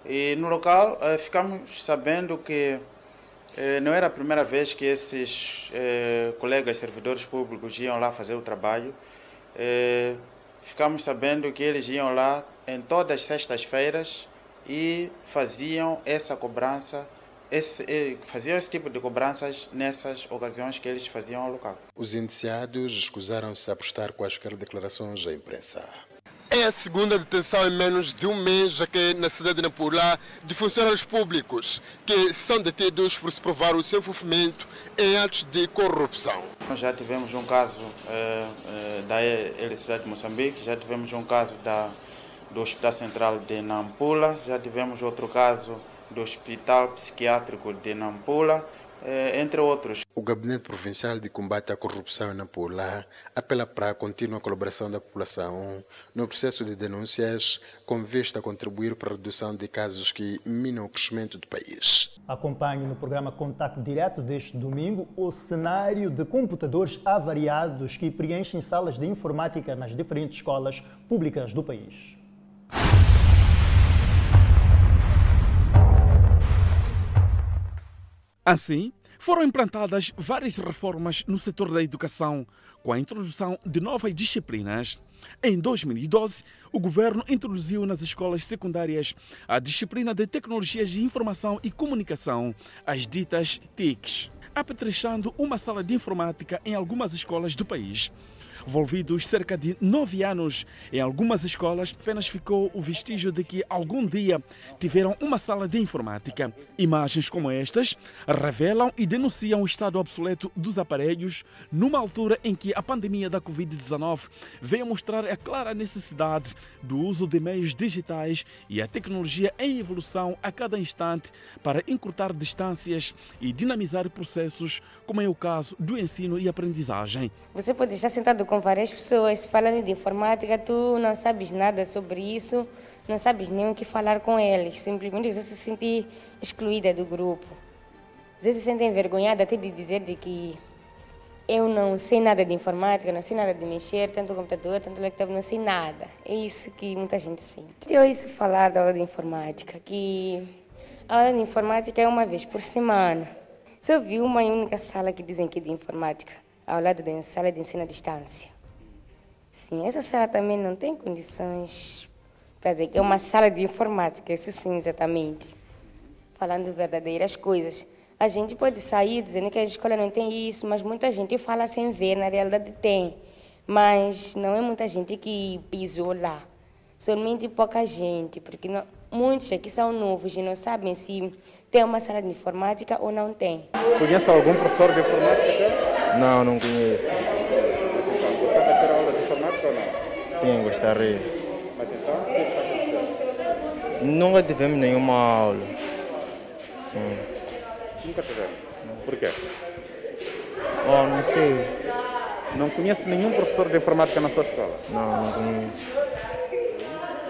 E no local eh, ficamos sabendo que não era a primeira vez que esses eh, colegas servidores públicos iam lá fazer o trabalho. Eh, ficamos sabendo que eles iam lá em todas as sextas-feiras e faziam essa cobrança, esse, faziam esse tipo de cobranças nessas ocasiões que eles faziam ao local. Os indiciados escusaram-se a prestar quaisquer declarações à imprensa. É a segunda detenção em menos de um mês aqui na cidade de Nampula de funcionários públicos que são detidos por se provar o seu envolvimento em atos de corrupção. Nós já tivemos um caso eh, eh, da Eletricidade de Moçambique, já tivemos um caso da, do Hospital Central de Nampula, já tivemos outro caso do Hospital Psiquiátrico de Nampula entre outros. O Gabinete Provincial de Combate à Corrupção em Nampula apela para a contínua colaboração da população no processo de denúncias com vista a contribuir para a redução de casos que minam o crescimento do país. Acompanhe no programa Contato Direto deste domingo o cenário de computadores avariados que preenchem salas de informática nas diferentes escolas públicas do país. Assim, foram implantadas várias reformas no setor da educação, com a introdução de novas disciplinas. Em 2012, o governo introduziu nas escolas secundárias a disciplina de Tecnologias de Informação e Comunicação, as ditas TICs, apetrechando uma sala de informática em algumas escolas do país. Envolvidos cerca de nove anos, em algumas escolas apenas ficou o vestígio de que algum dia tiveram uma sala de informática. Imagens como estas revelam e denunciam o estado obsoleto dos aparelhos numa altura em que a pandemia da Covid-19 veio mostrar a clara necessidade do uso de meios digitais e a tecnologia em evolução a cada instante para encurtar distâncias e dinamizar processos, como é o caso do ensino e aprendizagem. Você pode estar sentado com várias pessoas falando de informática, tu não sabes nada sobre isso, não sabes nem o que falar com eles, simplesmente você se sente excluída do grupo. Você se sente envergonhada até de dizer de que eu não sei nada de informática, não sei nada de mexer, tanto computador, tanto laptop, não sei nada. É isso que muita gente sente. Eu ouço falar da aula de informática, que a aula de informática é uma vez por semana. Só vi uma única sala que dizem que é de informática, ao lado da sala de ensino à distância. Sim, essa sala também não tem condições para dizer que é uma sala de informática, isso sim, exatamente. Falando verdadeiras coisas. A gente pode sair dizendo que a escola não tem isso, mas muita gente fala sem ver, na realidade tem. Mas não é muita gente que pisou lá. Somente pouca gente, porque não, muitos aqui são novos e não sabem se tem uma sala de informática ou não tem. Conhece algum professor de informática? Não, não conheço. Gostava de ter aula de informática ou não? Sim, gostaria. Mas então, o que está acontecendo? Nunca tivemos nenhuma aula. Sim. Nunca tiveram. Por quê? Oh, não sei. Não conhece nenhum professor de informática na sua escola? Não, não conheço.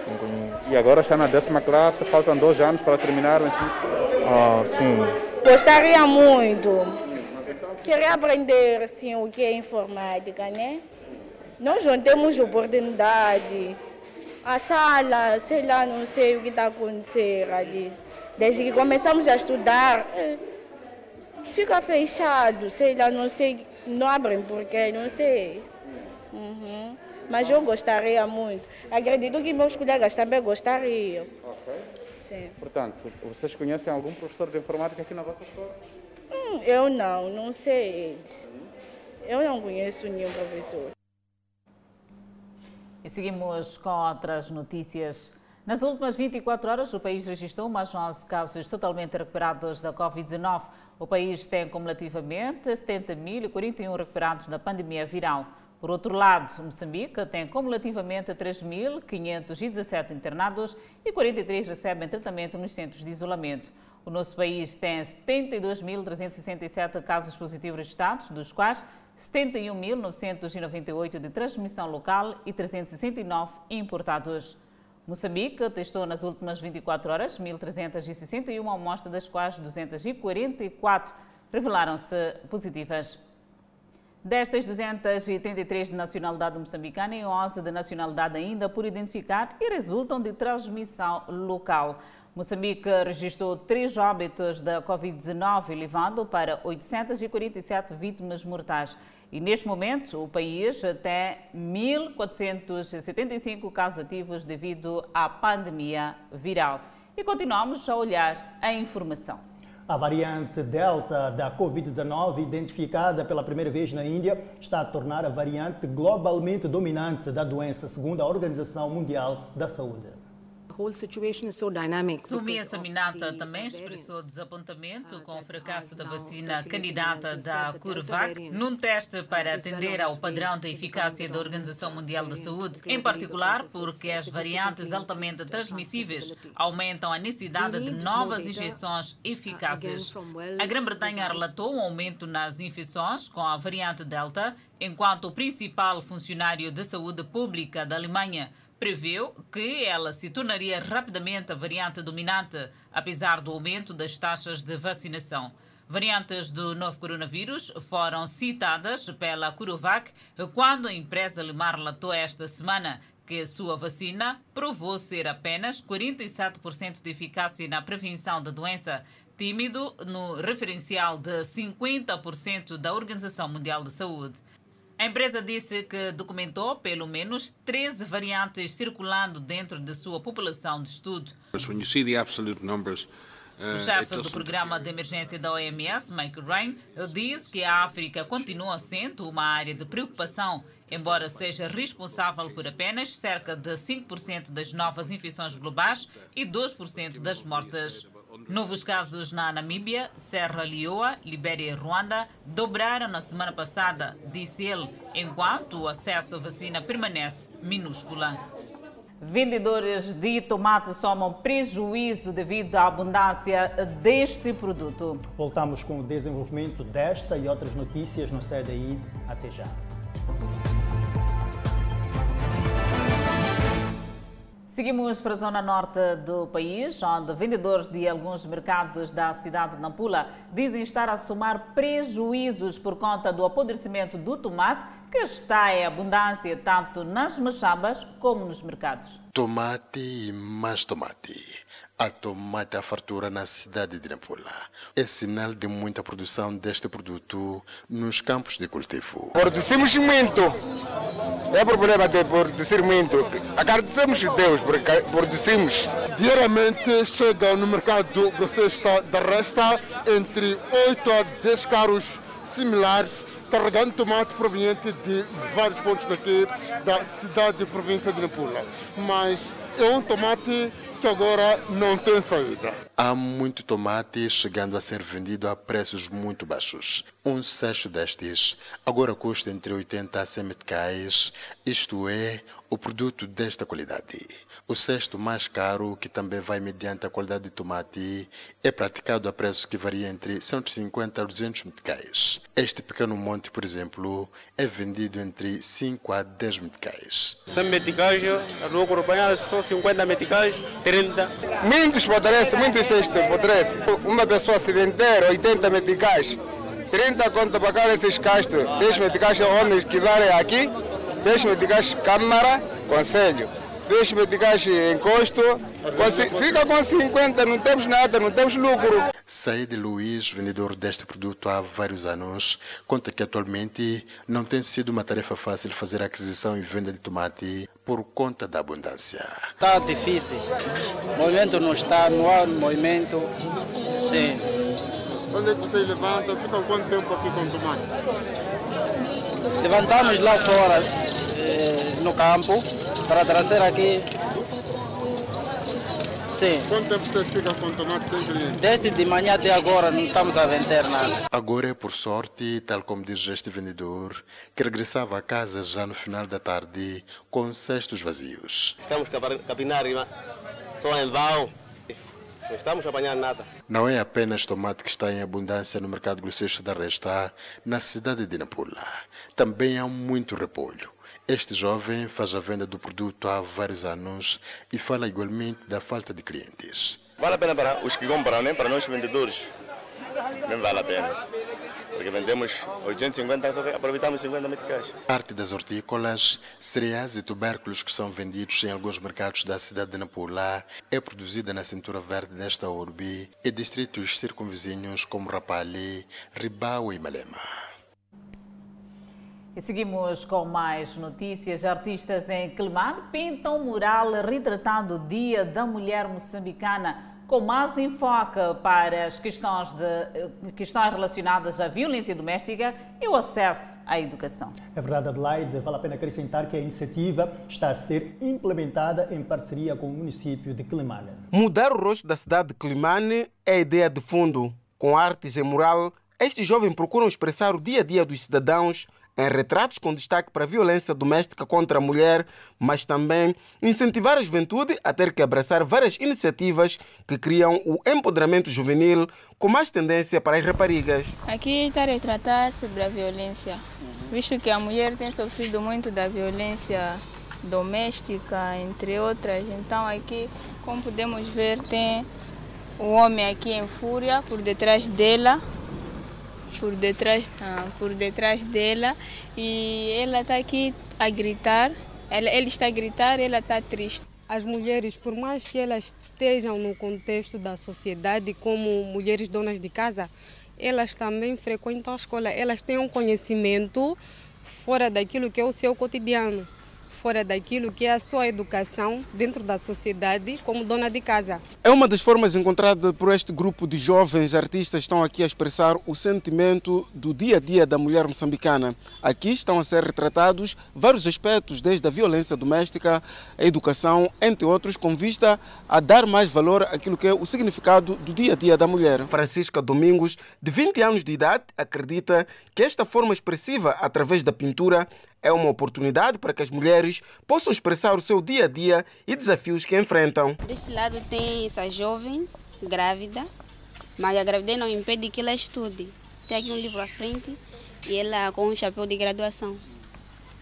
Não conheço. E agora está na décima classe, faltam dois anos para terminar o ensino. Oh, sim. Gostaria muito. Queria aprender assim, o que é informática, né? Nós não temos oportunidade. A sala, sei lá, não sei o que está acontecendo ali. Desde que começamos a estudar, eh, fica fechado, sei lá, não sei, não abrem porque, não sei. Uhum. Mas eu gostaria muito. Acredito que meus colegas também gostariam. Ok. Sim. Portanto, vocês conhecem algum professor de informática aqui na vossa escola? Hum, eu não, não sei. Eu não conheço nenhum professor. E seguimos com outras notícias. Nas últimas 24 horas, o país registrou mais 11 casos totalmente recuperados da Covid-19. O país tem cumulativamente 70.041 recuperados da pandemia viral. Por outro lado, Moçambique tem cumulativamente 3.517 internados e 43 recebem tratamento nos centros de isolamento. O nosso país tem 72.367 casos positivos registrados, dos quais 71.998 de transmissão local e 369 importados. Moçambique testou nas últimas 24 horas 1.361 amostras, das quais 244 revelaram-se positivas. Destas 233 de nacionalidade moçambicana e 11 de nacionalidade ainda por identificar e resultam de transmissão local. Moçambique registrou três óbitos da Covid-19, elevando para 847 vítimas mortais. E neste momento, o país tem 1.475 casos ativos devido à pandemia viral. E continuamos a olhar a informação. A variante Delta da Covid-19, identificada pela primeira vez na Índia, está a tornar a variante globalmente dominante da doença, segundo a Organização Mundial da Saúde. Sumia Saminata também expressou desapontamento com o fracasso da vacina candidata da CureVac num teste para atender ao padrão de eficácia da Organização Mundial da Saúde, em particular porque as variantes altamente transmissíveis aumentam a necessidade de novas injeções eficazes. A Grã-Bretanha relatou um aumento nas infecções com a variante Delta, enquanto o principal funcionário de saúde pública da Alemanha preveu que ela se tornaria rapidamente a variante dominante, apesar do aumento das taxas de vacinação. Variantes do novo coronavírus foram citadas pela CureVac quando a empresa alemã relatou esta semana que sua vacina provou ser apenas 47% de eficácia na prevenção da doença, tímido no referencial de 50% da Organização Mundial de Saúde. A empresa disse que documentou pelo menos 13 variantes circulando dentro de sua população de estudo. O chefe do programa de emergência da OMS, Mike Ryan, diz que a África continua sendo uma área de preocupação embora seja responsável por apenas cerca de 5% das novas infecções globais e 2% das mortes. Novos casos na Namíbia, Serra Leoa, Libéria e Ruanda dobraram na semana passada, disse ele, enquanto o acesso à vacina permanece minúscula. Vendedores de tomate somam prejuízo devido à abundância deste produto. Voltamos com o desenvolvimento desta e outras notícias no CDI. Até já. Seguimos para a zona norte do país, onde vendedores de alguns mercados da cidade de Nampula dizem estar a somar prejuízos por conta do apodrecimento do tomate, que está em abundância tanto nas machambas como nos mercados. Tomate e mais tomate. A tomate à fartura na cidade de Nampula é sinal de muita produção deste produto nos campos de cultivo. Produzimos muito. É problema de produzir muito. Agradecemos a Deus porque produzimos. Diariamente chega no mercado de cesta da resta entre 8 a 10 carros similares carregando tomate proveniente de vários pontos daqui da cidade e província de Nampula. Mas é um tomate que agora não tem saída. Há muito tomate chegando a ser vendido a preços muito baixos. Um cesto destes agora custa entre 80 a 100 meticais, isto é, o produto desta qualidade. O cesto mais caro, que também vai mediante a qualidade do tomate, é praticado a preços que variam entre 150 a 200 meticais. Este pequeno monte, por exemplo, é vendido entre 5 a 10 meticais. 100 meticais, no acompanhado são 50 meticais, 30. Muitos apodrecem, muitos cestos apodrecem. Uma pessoa se vender 80 meticais, 30 conta para cá esses castos, 10 meticais homens que varem aqui, 10 meticais câmara, conselho. 10 meticais encosto, fica com 50, não temos nada, não temos lucro. Said Luiz, vendedor deste produto há vários anos, conta que atualmente não tem sido uma tarefa fácil fazer a aquisição e venda de tomate por conta da abundância. Está difícil. O movimento não está, não há movimento. Sim. Quando é que você levanta? Fica quanto tempo aqui com tomate? Levantamos lá fora, eh, no campo, para trazer aqui. Sim. Quanto tempo você fica com tomate sem cliente? Desde de manhã até agora não estamos a vender nada. Agora é por sorte, tal como diz este vendedor, que regressava a casa já no final da tarde com cestos vazios. Estamos a capinar só em vão. Não estamos a apanhar nada. Não é apenas tomate que está em abundância no mercado groceiro da Resta, na cidade de Nampula. Também há muito repolho. Este jovem faz a venda do produto há vários anos e fala igualmente da falta de clientes. Vale a pena para os que compram, nem para nós vendedores. Nem vale a pena. Porque vendemos 850, só aproveitamos 50 meticais. Parte das hortícolas, cereais e tubérculos que são vendidos em alguns mercados da cidade de Nampula é produzida na cintura verde desta urbe e distritos circunvizinhos como Rapalli, Ribau e Malema. E seguimos com mais notícias. Artistas em Quelimane pintam mural retratando o Dia da Mulher Moçambicana com mais enfoque para as questões, de, questões relacionadas à violência doméstica e o acesso à educação. É verdade, Adelaide. Vale a pena acrescentar que a iniciativa está a ser implementada em parceria com o município de Quelimane. Mudar o rosto da cidade de Quelimane é a ideia de fundo. Com artes em mural, estes jovens procuram expressar o dia a dia dos cidadãos em retratos com destaque para a violência doméstica contra a mulher, mas também incentivar a juventude a ter que abraçar várias iniciativas que criam o empoderamento juvenil com mais tendência para as raparigas. Aqui está a retratar sobre a violência, visto que a mulher tem sofrido muito da violência doméstica, entre outras. Então aqui, como podemos ver, tem o homem aqui em fúria por detrás dela, por detrás, ah, por detrás dela e ela está aqui a gritar. Ela, ele está a gritar, ela está triste. As mulheres, por mais que elas estejam no contexto da sociedade como mulheres donas de casa, elas também frequentam a escola. Elas têm um conhecimento fora daquilo que é o seu cotidiano, fora daquilo que é a sua educação dentro da sociedade como dona de casa. É uma das formas encontradas por este grupo de jovens artistas estão aqui a expressar o sentimento do dia a dia da mulher moçambicana. Aqui estão a ser retratados vários aspectos, desde a violência doméstica, a educação, entre outros, com vista a dar mais valor àquilo que é o significado do dia a dia da mulher. Francisca Domingos, de 20 anos de idade, acredita que esta forma expressiva através da pintura é uma oportunidade para que as mulheres possam expressar o seu dia a dia e desafios que enfrentam. Deste lado tem essa jovem grávida, mas a gravidez não impede que ela estude. Tem aqui um livro à frente e ela com um chapéu de graduação.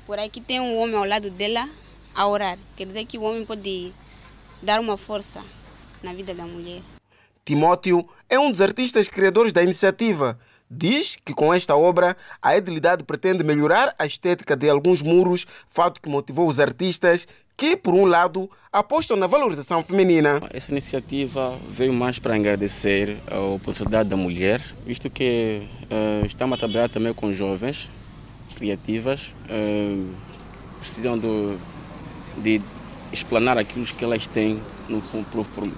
Por aqui tem um homem ao lado dela a orar. Quer dizer que o homem pode dar uma força na vida da mulher. Timóteo é um dos artistas criadores da iniciativa. Diz que com esta obra a Edilidade pretende melhorar a estética de alguns muros, fato que motivou os artistas que, por um lado, apostam na valorização feminina. Essa iniciativa veio mais para agradecer a oportunidade da mulher, visto que uh, estamos a trabalhar também com jovens criativas, uh, precisam do, de explanar aquilo que elas têm no,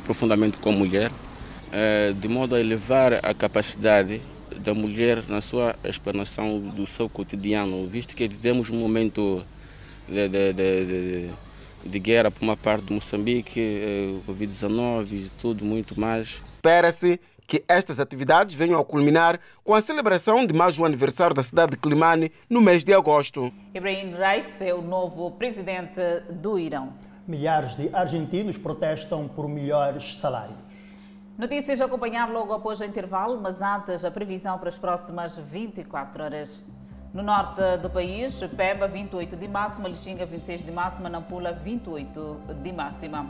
profundamente como mulher, uh, de modo a elevar a capacidade da mulher na sua explanação do seu cotidiano, visto que vivemos um momento de, de, de, de, de guerra por uma parte de Moçambique, eh, Covid-19 e tudo muito mais. Espera-se que estas atividades venham a culminar com a celebração de mais um aniversário da cidade de Climane no mês de agosto. Ibrahim Raisi é o novo presidente do Irão. Milhares de argentinos protestam por melhores salários. Notícias a acompanhar logo após o intervalo, mas antes a previsão para as próximas 24 horas. No norte do país, Peba 28 de máxima, Lixinga 26 de máxima, Nampula 28 de máxima.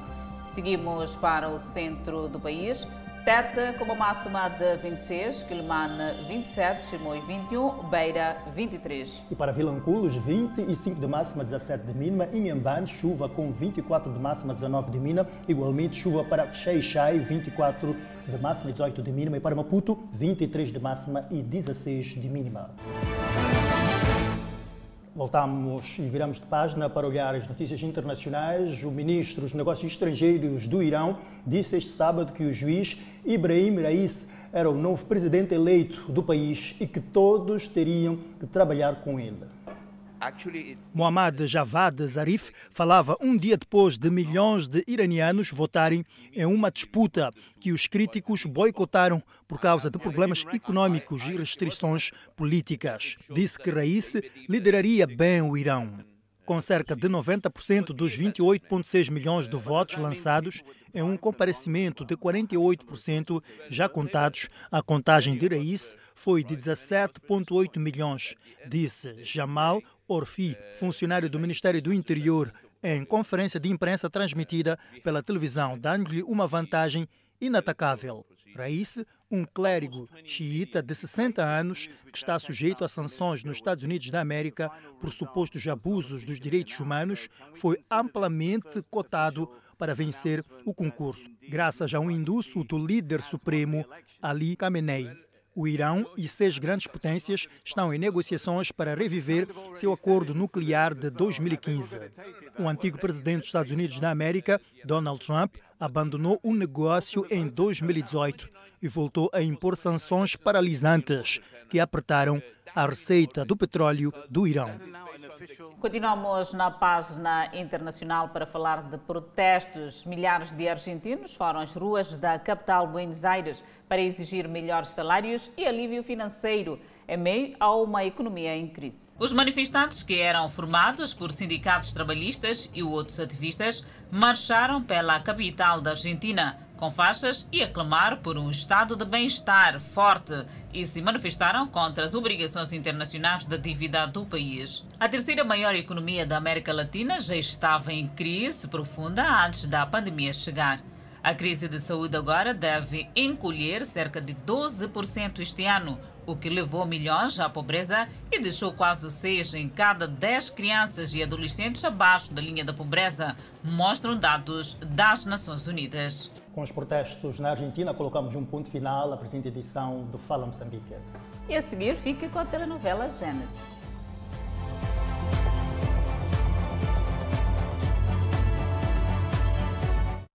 Seguimos para o centro do país. Tete com uma máxima de 26, Quilimane 27, Chimoio 21, Beira 23. E para Vilanculos, 25 de máxima, 17 de mínima. Inhambane, chuva com 24 de máxima, 19 de mínima. Igualmente, chuva para Xeixai, 24 de máxima, 18 de mínima. E para Maputo, 23 de máxima e 16 de mínima. Voltamos e viramos de página para olhar as notícias internacionais. O ministro dos Negócios Estrangeiros do Irão disse este sábado que o juiz Ibrahim Raisi era o novo presidente eleito do país e que todos teriam que trabalhar com ele. Mohammad Javad Zarif falava um dia depois de milhões de iranianos votarem em uma disputa que os críticos boicotaram por causa de problemas econômicos e restrições políticas. Disse que Raisi lideraria bem o Irão. Com cerca de 90% dos 28,6 milhões de votos lançados, em um comparecimento de 48% já contados, a contagem de Raíssa foi de 17,8 milhões, disse Jamal Orfi, funcionário do Ministério do Interior, em conferência de imprensa transmitida pela televisão, dando-lhe uma vantagem inatacável. Raíssa, um clérigo xiita de 60 anos que está sujeito a sanções nos Estados Unidos da América por supostos abusos dos direitos humanos, foi amplamente cotado para vencer o concurso, graças a um indúcio do líder supremo Ali Khamenei. O Irão e seis grandes potências estão em negociações para reviver seu acordo nuclear de 2015. O antigo presidente dos Estados Unidos da América, Donald Trump, abandonou o negócio em 2018 e voltou a impor sanções paralisantes que apertaram a receita do petróleo do Irão. Continuamos na página internacional para falar de protestos. Milhares de argentinos foram às ruas da capital Buenos Aires para exigir melhores salários e alívio financeiro em meio a uma economia em crise. Os manifestantes, que eram formados por sindicatos trabalhistas e outros ativistas, marcharam pela capital da Argentina com faixas e aclamaram por um estado de bem-estar forte e se manifestaram contra as obrigações internacionais da dívida do país. A terceira maior economia da América Latina já estava em crise profunda antes da pandemia chegar. A crise de saúde agora deve encolher cerca de 12% este ano, o que levou milhões à pobreza e deixou quase 6 em cada 10 crianças e adolescentes abaixo da linha da pobreza, mostram dados das Nações Unidas. Com os protestos na Argentina, colocamos um ponto final à presente edição do Fala Moçambique. E a seguir, fique com a telenovela Gênesis.